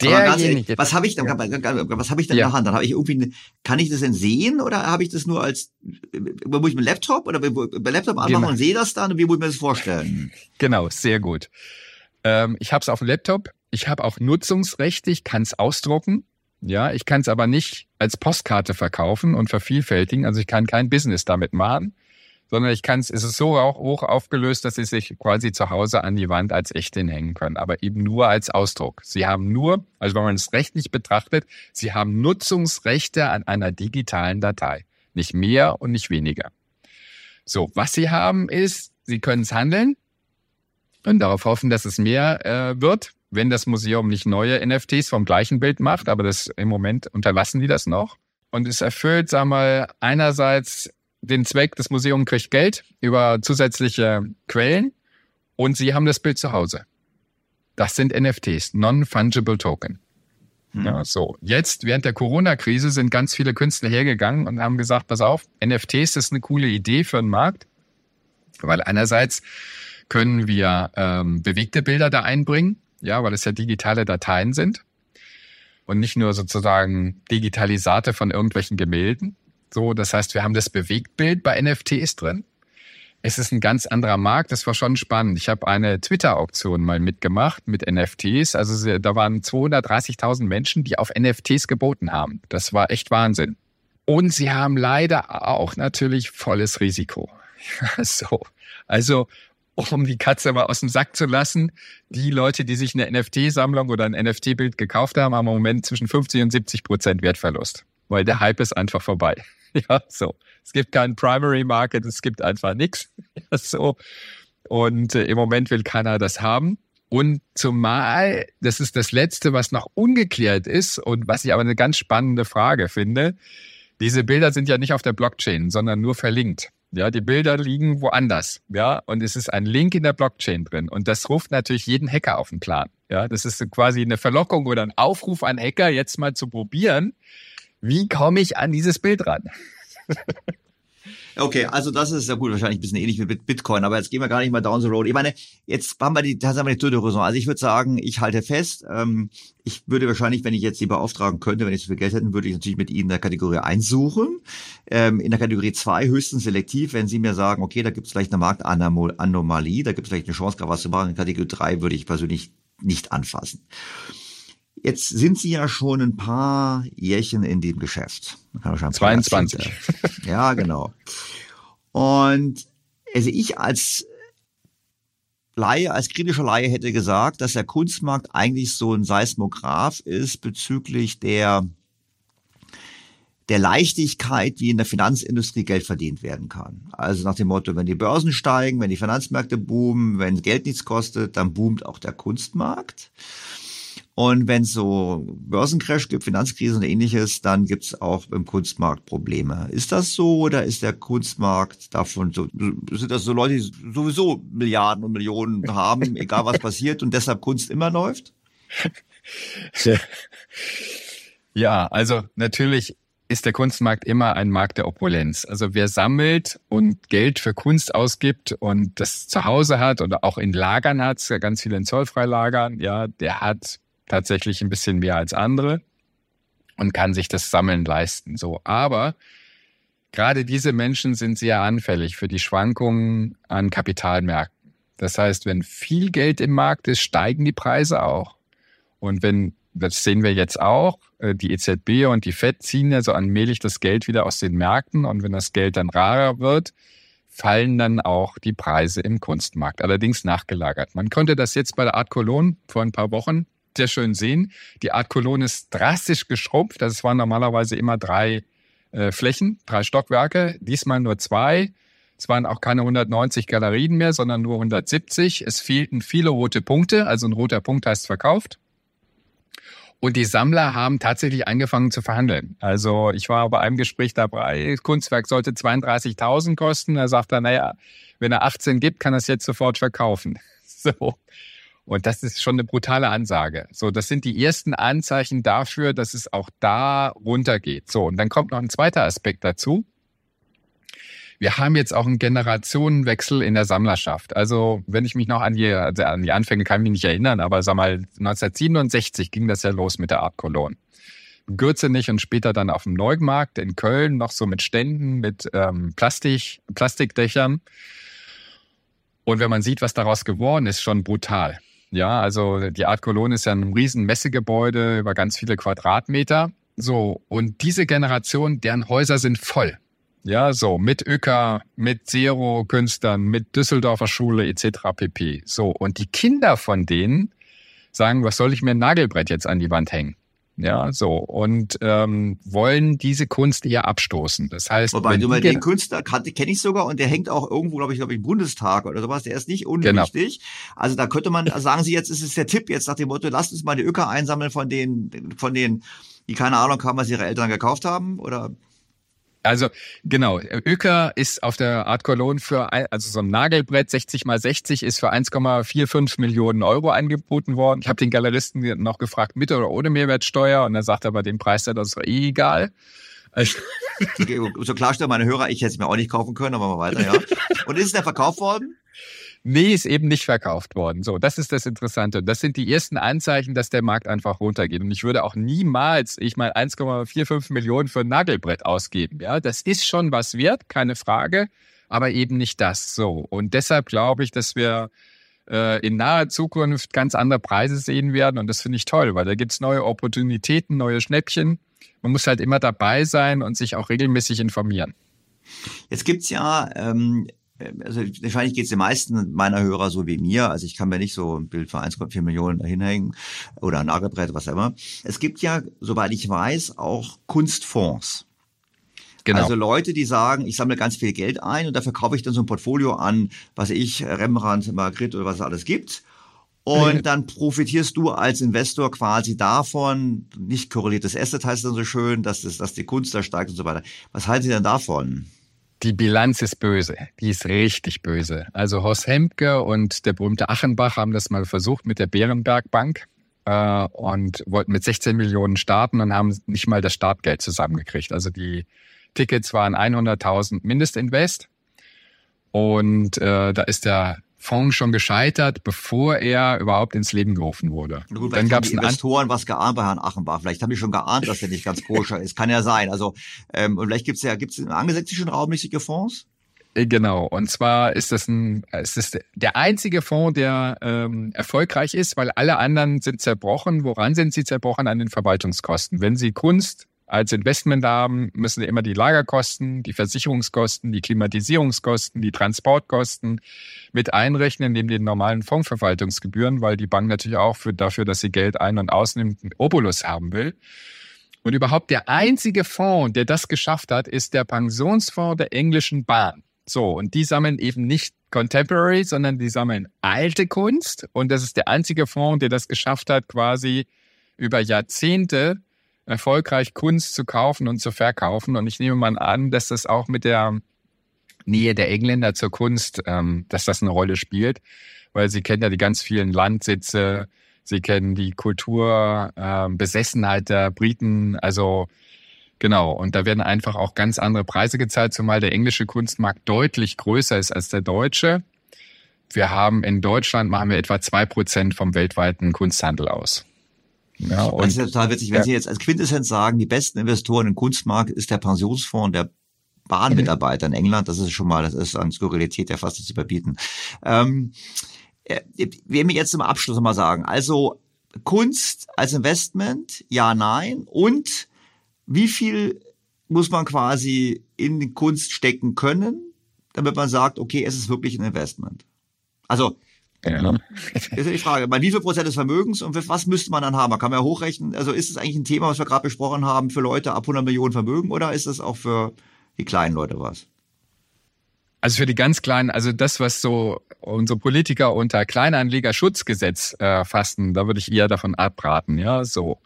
Derjenige, was habe ich, ja. was habe ich denn ja. in der Hand? Dann habe ich irgendwie, kann ich das denn sehen oder habe ich das nur als, wo ich mit Laptop oder bei Laptop anmachen genau. und sehe das dann? Wie muss ich mir das vorstellen? Genau, sehr gut. Ähm, ich habe es auf dem Laptop. Ich habe auch Nutzungsrechte. Ich kann es ausdrucken. Ja, ich kann es aber nicht als Postkarte verkaufen und vervielfältigen. Also ich kann kein Business damit machen, sondern ich kann es, es ist so auch hoch aufgelöst, dass Sie sich quasi zu Hause an die Wand als echt hinhängen können, aber eben nur als Ausdruck. Sie haben nur, also wenn man es rechtlich betrachtet, Sie haben Nutzungsrechte an einer digitalen Datei. Nicht mehr und nicht weniger. So, was Sie haben ist, Sie können es handeln und darauf hoffen, dass es mehr äh, wird wenn das Museum nicht neue NFTs vom gleichen Bild macht, aber das im Moment unterlassen die das noch. Und es erfüllt, sag mal, einerseits den Zweck, das Museum kriegt Geld über zusätzliche Quellen und sie haben das Bild zu Hause. Das sind NFTs, Non-Fungible Token. Hm. Ja, so. Jetzt, während der Corona-Krise, sind ganz viele Künstler hergegangen und haben gesagt, pass auf, NFTs ist eine coole Idee für den Markt, weil einerseits können wir ähm, bewegte Bilder da einbringen, ja, weil es ja digitale Dateien sind und nicht nur sozusagen Digitalisate von irgendwelchen Gemälden. So, das heißt, wir haben das Bewegtbild bei NFTs drin. Es ist ein ganz anderer Markt. Das war schon spannend. Ich habe eine Twitter-Auktion mal mitgemacht mit NFTs. Also da waren 230.000 Menschen, die auf NFTs geboten haben. Das war echt Wahnsinn. Und sie haben leider auch natürlich volles Risiko. so. Also um die Katze mal aus dem Sack zu lassen. Die Leute, die sich eine NFT-Sammlung oder ein NFT-Bild gekauft haben, haben im Moment zwischen 50 und 70 Prozent Wertverlust, weil der Hype ist einfach vorbei. Ja, so. Es gibt keinen Primary Market, es gibt einfach nichts. Ja, so. Und äh, im Moment will keiner das haben. Und zumal, das ist das Letzte, was noch ungeklärt ist und was ich aber eine ganz spannende Frage finde. Diese Bilder sind ja nicht auf der Blockchain, sondern nur verlinkt. Ja, die Bilder liegen woanders. Ja, und es ist ein Link in der Blockchain drin. Und das ruft natürlich jeden Hacker auf den Plan. Ja, das ist quasi eine Verlockung oder ein Aufruf an Hacker, jetzt mal zu probieren. Wie komme ich an dieses Bild ran? Okay, also das ist ja gut, wahrscheinlich ein bisschen ähnlich wie mit Bitcoin, aber jetzt gehen wir gar nicht mal down the road. Ich meine, jetzt haben wir die, das haben wir die dritte Raison. Also ich würde sagen, ich halte fest, ähm, ich würde wahrscheinlich, wenn ich jetzt die beauftragen könnte, wenn ich so viel Geld hätte, würde ich natürlich mit Ihnen in der Kategorie 1 suchen. Ähm, in der Kategorie 2 höchstens selektiv, wenn Sie mir sagen, okay, da gibt es vielleicht eine Marktanomalie, da gibt es vielleicht eine Chance, gerade was zu machen. In Kategorie 3 würde ich persönlich nicht anfassen. Jetzt sind Sie ja schon ein paar Jährchen in dem Geschäft. 22. Ja, genau. Und also ich als Laie, als kritischer Laie hätte gesagt, dass der Kunstmarkt eigentlich so ein Seismograph ist bezüglich der der Leichtigkeit, wie in der Finanzindustrie Geld verdient werden kann. Also nach dem Motto, wenn die Börsen steigen, wenn die Finanzmärkte boomen, wenn Geld nichts kostet, dann boomt auch der Kunstmarkt. Und wenn es so Börsencrash gibt, Finanzkrise und ähnliches, dann gibt es auch im Kunstmarkt Probleme. Ist das so oder ist der Kunstmarkt davon so, sind das so Leute, die sowieso Milliarden und Millionen haben, egal was passiert und deshalb Kunst immer läuft? Ja, also natürlich ist der Kunstmarkt immer ein Markt der Opulenz. Also wer sammelt und Geld für Kunst ausgibt und das zu Hause hat oder auch in Lagern hat, ganz viele in Zollfreilagern, ja, der hat tatsächlich ein bisschen mehr als andere und kann sich das Sammeln leisten. So, aber gerade diese Menschen sind sehr anfällig für die Schwankungen an Kapitalmärkten. Das heißt, wenn viel Geld im Markt ist, steigen die Preise auch. Und wenn das sehen wir jetzt auch. Äh, die EZB und die FED ziehen ja so allmählich das Geld wieder aus den Märkten und wenn das Geld dann rarer wird, fallen dann auch die Preise im Kunstmarkt, allerdings nachgelagert. Man konnte das jetzt bei der Art Cologne vor ein paar Wochen sehr schön sehen. Die Art Cologne ist drastisch geschrumpft. Das waren normalerweise immer drei äh, Flächen, drei Stockwerke, diesmal nur zwei. Es waren auch keine 190 Galerien mehr, sondern nur 170. Es fehlten viele rote Punkte, also ein roter Punkt heißt verkauft. Und die Sammler haben tatsächlich angefangen zu verhandeln. Also ich war bei einem Gespräch dabei, das Kunstwerk sollte 32.000 kosten. Er sagt dann, naja, wenn er 18 gibt, kann er es jetzt sofort verkaufen. So. Und das ist schon eine brutale Ansage. So, das sind die ersten Anzeichen dafür, dass es auch da runtergeht. So, und dann kommt noch ein zweiter Aspekt dazu. Wir haben jetzt auch einen Generationenwechsel in der Sammlerschaft. Also, wenn ich mich noch an die, also an die Anfänge kann ich mich nicht erinnern, aber sag mal, 1967 ging das ja los mit der Art Cologne. Gürzenich und später dann auf dem Neumarkt in Köln noch so mit Ständen, mit ähm, Plastik, Plastikdächern. Und wenn man sieht, was daraus geworden ist, schon brutal. Ja, also die Art Cologne ist ja ein riesen Messegebäude über ganz viele Quadratmeter. So, und diese Generation, deren Häuser sind voll. Ja, so mit Öker, mit Zero-Künstlern, mit Düsseldorfer Schule etc. pp. So, und die Kinder von denen sagen, was soll ich mir ein Nagelbrett jetzt an die Wand hängen? Ja, so. Und ähm, wollen diese Kunst eher abstoßen. Das heißt. Wobei, du mal den Künstler kenne ich sogar und der hängt auch irgendwo, glaube ich, glaube ich, im Bundestag oder sowas. Der ist nicht genau. unwichtig. Genau. Also da könnte man, sagen Sie jetzt, ist es der Tipp jetzt nach dem Motto, lasst uns mal die Öker einsammeln von denen, von denen, die keine Ahnung haben, was ihre Eltern gekauft haben? Oder? Also genau, Öker ist auf der Art Cologne für, also so ein Nagelbrett 60 mal 60 ist für 1,45 Millionen Euro angeboten worden. Ich habe den Galeristen noch gefragt, mit oder ohne Mehrwertsteuer und er sagt aber den Preis, das ist eh egal. Also so klarstellen meine Hörer, ich hätte es mir auch nicht kaufen können, aber mal weiter, ja. Und ist es denn verkauft worden? Nee, ist eben nicht verkauft worden. So, das ist das Interessante. Das sind die ersten Anzeichen, dass der Markt einfach runtergeht. Und ich würde auch niemals, ich mal 1,45 Millionen für ein Nagelbrett ausgeben. Ja, das ist schon was wert, keine Frage, aber eben nicht das. So. Und deshalb glaube ich, dass wir äh, in naher Zukunft ganz andere Preise sehen werden. Und das finde ich toll, weil da gibt es neue Opportunitäten, neue Schnäppchen. Man muss halt immer dabei sein und sich auch regelmäßig informieren. Jetzt gibt's ja ähm, also wahrscheinlich geht es den meisten meiner Hörer so wie mir. Also ich kann mir nicht so ein Bild für 1,4 Millionen hinhängen oder ein Nagelbrett, was auch immer. Es gibt ja, soweit ich weiß, auch Kunstfonds. Genau. Also Leute, die sagen, ich sammle ganz viel Geld ein und dafür kaufe ich dann so ein Portfolio an, was ich, Rembrandt, Magritte oder was es alles gibt. Und dann profitierst du als Investor quasi davon, nicht korreliertes Asset heißt dann so schön, dass, das, dass die Kunst da steigt und so weiter. Was halten Sie denn davon? Die Bilanz ist böse. Die ist richtig böse. Also Horst Hemke und der berühmte Achenbach haben das mal versucht mit der Bärenberg Bank äh, und wollten mit 16 Millionen starten und haben nicht mal das Startgeld zusammengekriegt. Also die Tickets waren 100.000 Mindestinvest. Und äh, da ist der Fonds schon gescheitert, bevor er überhaupt ins Leben gerufen wurde. Gut, dann gab es Investoren was geahnt bei Herrn Achenbach. Vielleicht haben die schon geahnt, dass er nicht ganz koscher ist. Kann ja sein. Also ähm, und vielleicht gibt es ja gibt's im angelsächsischen Raum solche Fonds? Äh, genau. Und zwar ist das ein, ist das der einzige Fonds, der ähm, erfolgreich ist, weil alle anderen sind zerbrochen. Woran sind sie zerbrochen? An den Verwaltungskosten. Wenn sie Kunst als Investment haben, müssen immer die Lagerkosten, die Versicherungskosten, die Klimatisierungskosten, die Transportkosten mit einrechnen, neben den normalen Fondsverwaltungsgebühren, weil die Bank natürlich auch für, dafür, dass sie Geld ein- und ausnimmt, einen Obolus haben will. Und überhaupt der einzige Fonds, der das geschafft hat, ist der Pensionsfonds der englischen Bahn. So, und die sammeln eben nicht Contemporary, sondern die sammeln alte Kunst. Und das ist der einzige Fonds, der das geschafft hat, quasi über Jahrzehnte erfolgreich Kunst zu kaufen und zu verkaufen. Und ich nehme mal an, dass das auch mit der Nähe der Engländer zur Kunst, ähm, dass das eine Rolle spielt, weil sie kennen ja die ganz vielen Landsitze, sie kennen die Kulturbesessenheit ähm, der Briten, also Genau, und da werden einfach auch ganz andere Preise gezahlt, zumal der englische Kunstmarkt deutlich größer ist als der deutsche. Wir haben in Deutschland machen wir etwa zwei Prozent vom weltweiten Kunsthandel aus. Ja, und, das ist ja total witzig, wenn ja. Sie jetzt als Quintessenz sagen, die besten Investoren im Kunstmarkt ist der Pensionsfonds der Bahnmitarbeiter in England. Das ist schon mal, das ist an Skurrilität ja fast zu überbieten. Ähm, äh, wir mir jetzt zum Abschluss mal sagen, also Kunst als Investment? Ja, nein. Und wie viel muss man quasi in die Kunst stecken können, damit man sagt, okay, es ist wirklich ein Investment? Also, ja. ist die Frage, bei wie viel Prozent des Vermögens und was müsste man dann haben? Man kann ja hochrechnen, also ist es eigentlich ein Thema, was wir gerade besprochen haben, für Leute ab 100 Millionen Vermögen oder ist es auch für die kleinen Leute was? Also für die ganz Kleinen, also das, was so unsere Politiker unter Kleinanlegerschutzgesetz äh, fassen, da würde ich eher davon abraten. Ja, so.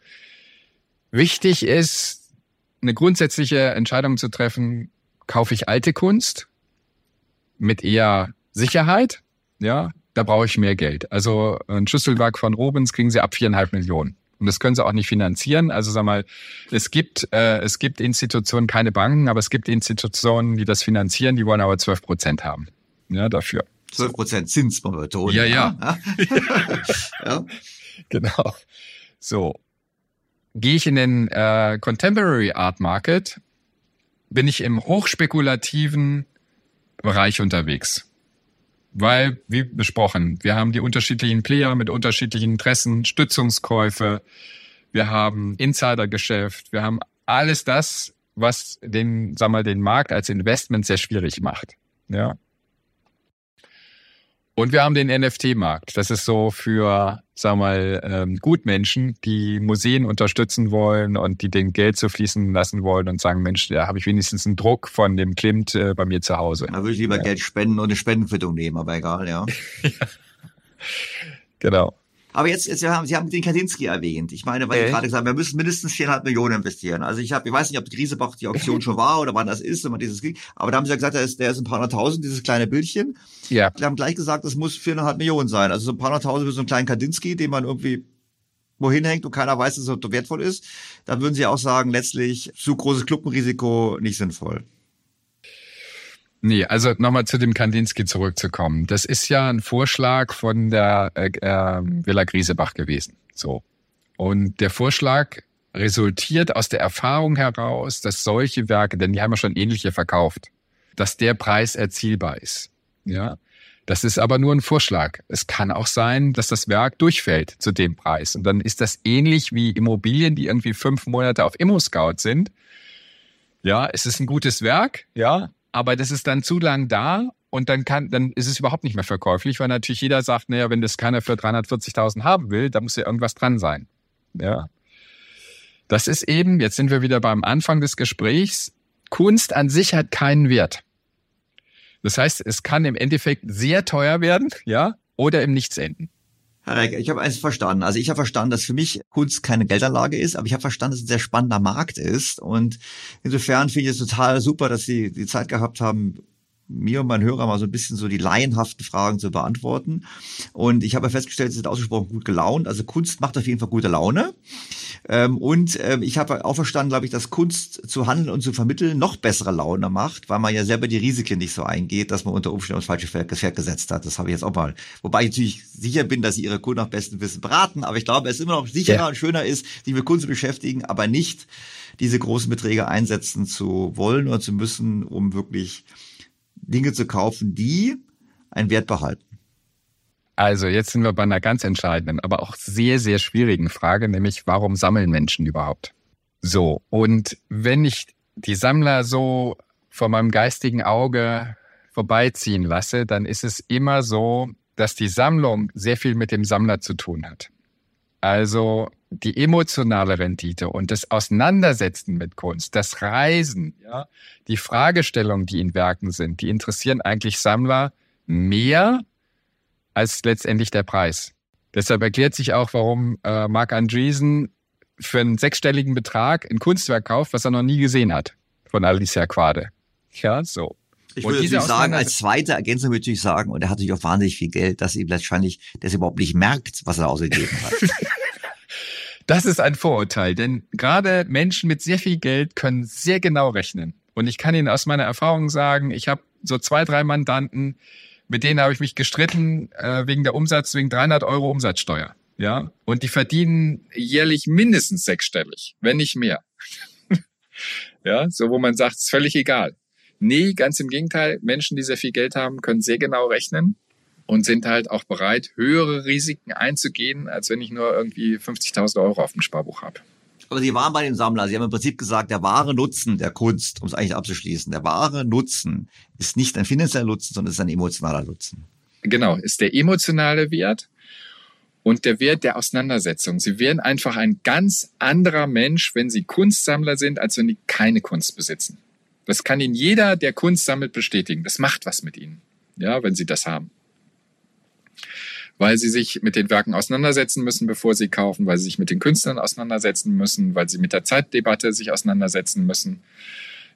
Wichtig ist, eine grundsätzliche Entscheidung zu treffen, kaufe ich alte Kunst mit eher Sicherheit, ja, da brauche ich mehr Geld. Also ein Schlüsselwerk von Robens kriegen sie ab viereinhalb Millionen. Und das können sie auch nicht finanzieren. Also sag mal, es gibt, äh, es gibt Institutionen, keine Banken, aber es gibt Institutionen, die das finanzieren, die wollen aber 12 Prozent haben. Ja, dafür. 12 Prozent Zins, man betonen. Ja, ja. ja. Genau. So. Gehe ich in den äh, Contemporary Art Market, bin ich im hochspekulativen Bereich unterwegs. Weil, wie besprochen, wir haben die unterschiedlichen Player mit unterschiedlichen Interessen, Stützungskäufe, wir haben Insidergeschäft, wir haben alles das, was den, sag mal, den Markt als Investment sehr schwierig macht. Ja. Und wir haben den NFT-Markt. Das ist so für, sag mal, ähm, Gutmenschen, die Museen unterstützen wollen und die den Geld so fließen lassen wollen und sagen, Mensch, da habe ich wenigstens einen Druck von dem Klimt äh, bei mir zu Hause. Da würde ich lieber ja. Geld spenden und eine Spendenquittung nehmen, aber egal, ja. ja. Genau. Aber jetzt, jetzt haben, Sie haben den Kandinsky erwähnt. Ich meine, weil äh. ich gerade gesagt habe, wir müssen mindestens viereinhalb Millionen investieren. Also ich habe, ich weiß nicht, ob Griesebach die Auktion schon war oder wann das ist, wenn man dieses kriegt. Aber da haben Sie ja gesagt, der ist, der ist ein paar hunderttausend, dieses kleine Bildchen. Ja. Wir haben gleich gesagt, es muss viereinhalb Millionen sein. Also so ein paar hunderttausend für so einen kleinen Kandinsky, den man irgendwie wohin hängt und keiner weiß, dass er so wertvoll ist. Da würden Sie auch sagen, letztlich zu großes Klumpenrisiko nicht sinnvoll. Nee, also nochmal zu dem Kandinsky zurückzukommen. Das ist ja ein Vorschlag von der äh, äh, Villa Griesebach gewesen. So. Und der Vorschlag resultiert aus der Erfahrung heraus, dass solche Werke, denn die haben ja schon ähnliche verkauft, dass der Preis erzielbar ist. Ja. Das ist aber nur ein Vorschlag. Es kann auch sein, dass das Werk durchfällt zu dem Preis. Und dann ist das ähnlich wie Immobilien, die irgendwie fünf Monate auf Immo-Scout sind. Ja, es ist ein gutes Werk, ja, aber das ist dann zu lang da und dann kann, dann ist es überhaupt nicht mehr verkäuflich, weil natürlich jeder sagt, naja, wenn das keiner für 340.000 haben will, da muss ja irgendwas dran sein. Ja. Das ist eben, jetzt sind wir wieder beim Anfang des Gesprächs, Kunst an sich hat keinen Wert. Das heißt, es kann im Endeffekt sehr teuer werden, ja, oder im Nichts enden. Herr ich habe eins verstanden. Also ich habe verstanden, dass für mich Kunst keine Geldanlage ist, aber ich habe verstanden, dass es ein sehr spannender Markt ist. Und insofern finde ich es total super, dass Sie die Zeit gehabt haben, mir und meinen Hörern mal so ein bisschen so die laienhaften Fragen zu beantworten. Und ich habe festgestellt, Sie sind ausgesprochen gut gelaunt. Also Kunst macht auf jeden Fall gute Laune. Ähm, und ähm, ich habe auch verstanden, glaube ich, dass Kunst zu handeln und zu vermitteln noch bessere Laune macht, weil man ja selber die Risiken nicht so eingeht, dass man unter Umständen aufs falsche Pferd gesetzt hat. Das habe ich jetzt auch mal. Wobei ich natürlich sicher bin, dass Sie Ihre Kunden nach bestem Wissen beraten. Aber ich glaube, es immer noch sicherer ja. und schöner ist, sich mit Kunst zu beschäftigen, aber nicht diese großen Beträge einsetzen zu wollen oder zu müssen, um wirklich Dinge zu kaufen, die einen Wert behalten? Also jetzt sind wir bei einer ganz entscheidenden, aber auch sehr, sehr schwierigen Frage, nämlich warum sammeln Menschen überhaupt? So, und wenn ich die Sammler so vor meinem geistigen Auge vorbeiziehen lasse, dann ist es immer so, dass die Sammlung sehr viel mit dem Sammler zu tun hat. Also die emotionale Rendite und das Auseinandersetzen mit Kunst, das Reisen, ja, die Fragestellungen, die in Werken sind, die interessieren eigentlich Sammler mehr als letztendlich der Preis. Deshalb erklärt sich auch, warum äh, Mark Andreessen für einen sechsstelligen Betrag ein Kunstwerk kauft, was er noch nie gesehen hat von Alicia Quade. Ja, so. Ich würde natürlich sagen, als zweite Ergänzung würde ich sagen, und er hat natürlich auch wahnsinnig viel Geld, dass ihm wahrscheinlich, dass er überhaupt nicht merkt, was er ausgegeben hat. Das ist ein Vorurteil, denn gerade Menschen mit sehr viel Geld können sehr genau rechnen. Und ich kann Ihnen aus meiner Erfahrung sagen, ich habe so zwei, drei Mandanten, mit denen habe ich mich gestritten äh, wegen der Umsatz, wegen 300 Euro Umsatzsteuer. Ja, und die verdienen jährlich mindestens sechsstellig, wenn nicht mehr. ja, so wo man sagt, ist völlig egal. Nee, ganz im Gegenteil. Menschen, die sehr viel Geld haben, können sehr genau rechnen und sind halt auch bereit, höhere Risiken einzugehen, als wenn ich nur irgendwie 50.000 Euro auf dem Sparbuch habe. Aber Sie waren bei den Sammlern. Sie haben im Prinzip gesagt, der wahre Nutzen der Kunst, um es eigentlich abzuschließen, der wahre Nutzen ist nicht ein finanzieller Nutzen, sondern ist ein emotionaler Nutzen. Genau, ist der emotionale Wert und der Wert der Auseinandersetzung. Sie werden einfach ein ganz anderer Mensch, wenn Sie Kunstsammler sind, als wenn Sie keine Kunst besitzen. Das kann Ihnen jeder, der Kunst sammelt, bestätigen. Das macht was mit Ihnen, ja, wenn Sie das haben weil sie sich mit den Werken auseinandersetzen müssen, bevor sie kaufen, weil sie sich mit den Künstlern auseinandersetzen müssen, weil sie mit der Zeitdebatte sich auseinandersetzen müssen.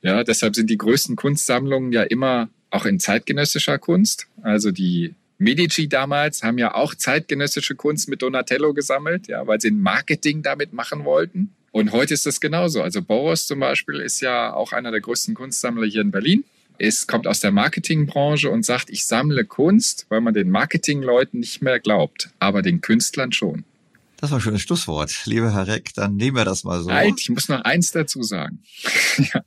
Ja, deshalb sind die größten Kunstsammlungen ja immer auch in zeitgenössischer Kunst. Also die Medici damals haben ja auch zeitgenössische Kunst mit Donatello gesammelt, ja, weil sie ein Marketing damit machen wollten. Und heute ist das genauso. Also Boros zum Beispiel ist ja auch einer der größten Kunstsammler hier in Berlin ist, kommt aus der Marketingbranche und sagt, ich sammle Kunst, weil man den Marketingleuten nicht mehr glaubt, aber den Künstlern schon. Das war ein schönes Schlusswort. Lieber Herr Reck, dann nehmen wir das mal so. Halt, ich muss noch eins dazu sagen.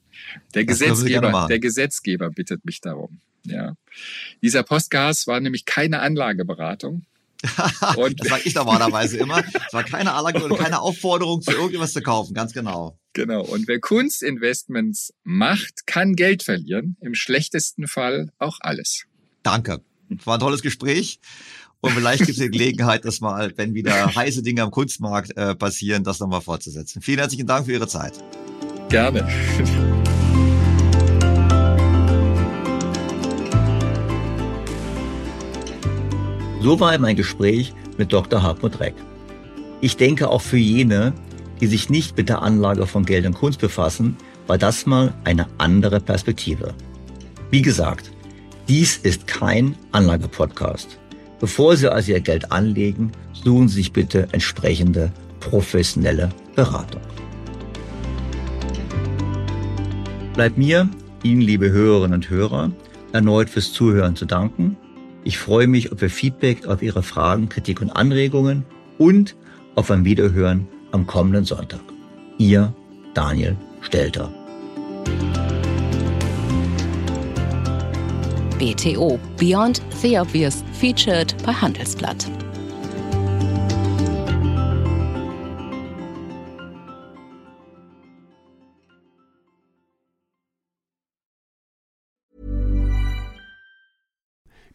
der, Gesetzgeber, der Gesetzgeber bittet mich darum. Ja. Dieser Postgas war nämlich keine Anlageberatung. und das sage ich normalerweise immer. Es war keine Anlage keine Aufforderung, zu irgendwas zu kaufen, ganz genau. Genau. Und wer Kunstinvestments macht, kann Geld verlieren. Im schlechtesten Fall auch alles. Danke. War ein tolles Gespräch. Und vielleicht gibt es die Gelegenheit, das mal, wenn wieder heiße Dinge am Kunstmarkt äh, passieren, das nochmal fortzusetzen. Vielen herzlichen Dank für Ihre Zeit. Gerne. So war mein Gespräch mit Dr. Hartmut Reck. Ich denke auch für jene, die sich nicht mit der Anlage von Geld und Kunst befassen, war das mal eine andere Perspektive. Wie gesagt, dies ist kein Anlagepodcast. Bevor Sie also Ihr Geld anlegen, suchen Sie sich bitte entsprechende professionelle Beratung. Bleibt mir, Ihnen liebe Hörerinnen und Hörer, erneut fürs Zuhören zu danken. Ich freue mich auf Ihr Feedback, auf Ihre Fragen, Kritik und Anregungen und auf ein Wiederhören am kommenden Sonntag. Ihr Daniel Stelter. BTO Beyond the Obvious featured bei Handelsblatt.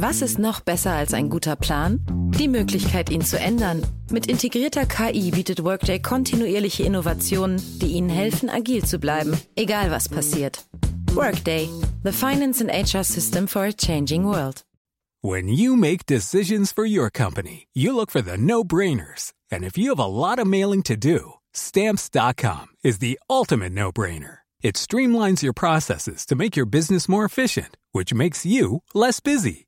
Was ist noch besser als ein guter Plan? Die Möglichkeit, ihn zu ändern. Mit integrierter KI bietet Workday kontinuierliche Innovationen, die Ihnen helfen, agil zu bleiben, egal was passiert. Workday, the finance and HR system for a changing world. When you make decisions for your company, you look for the no-brainers. And if you have a lot of mailing to do, stamps.com is the ultimate no-brainer. It streamlines your processes to make your business more efficient, which makes you less busy.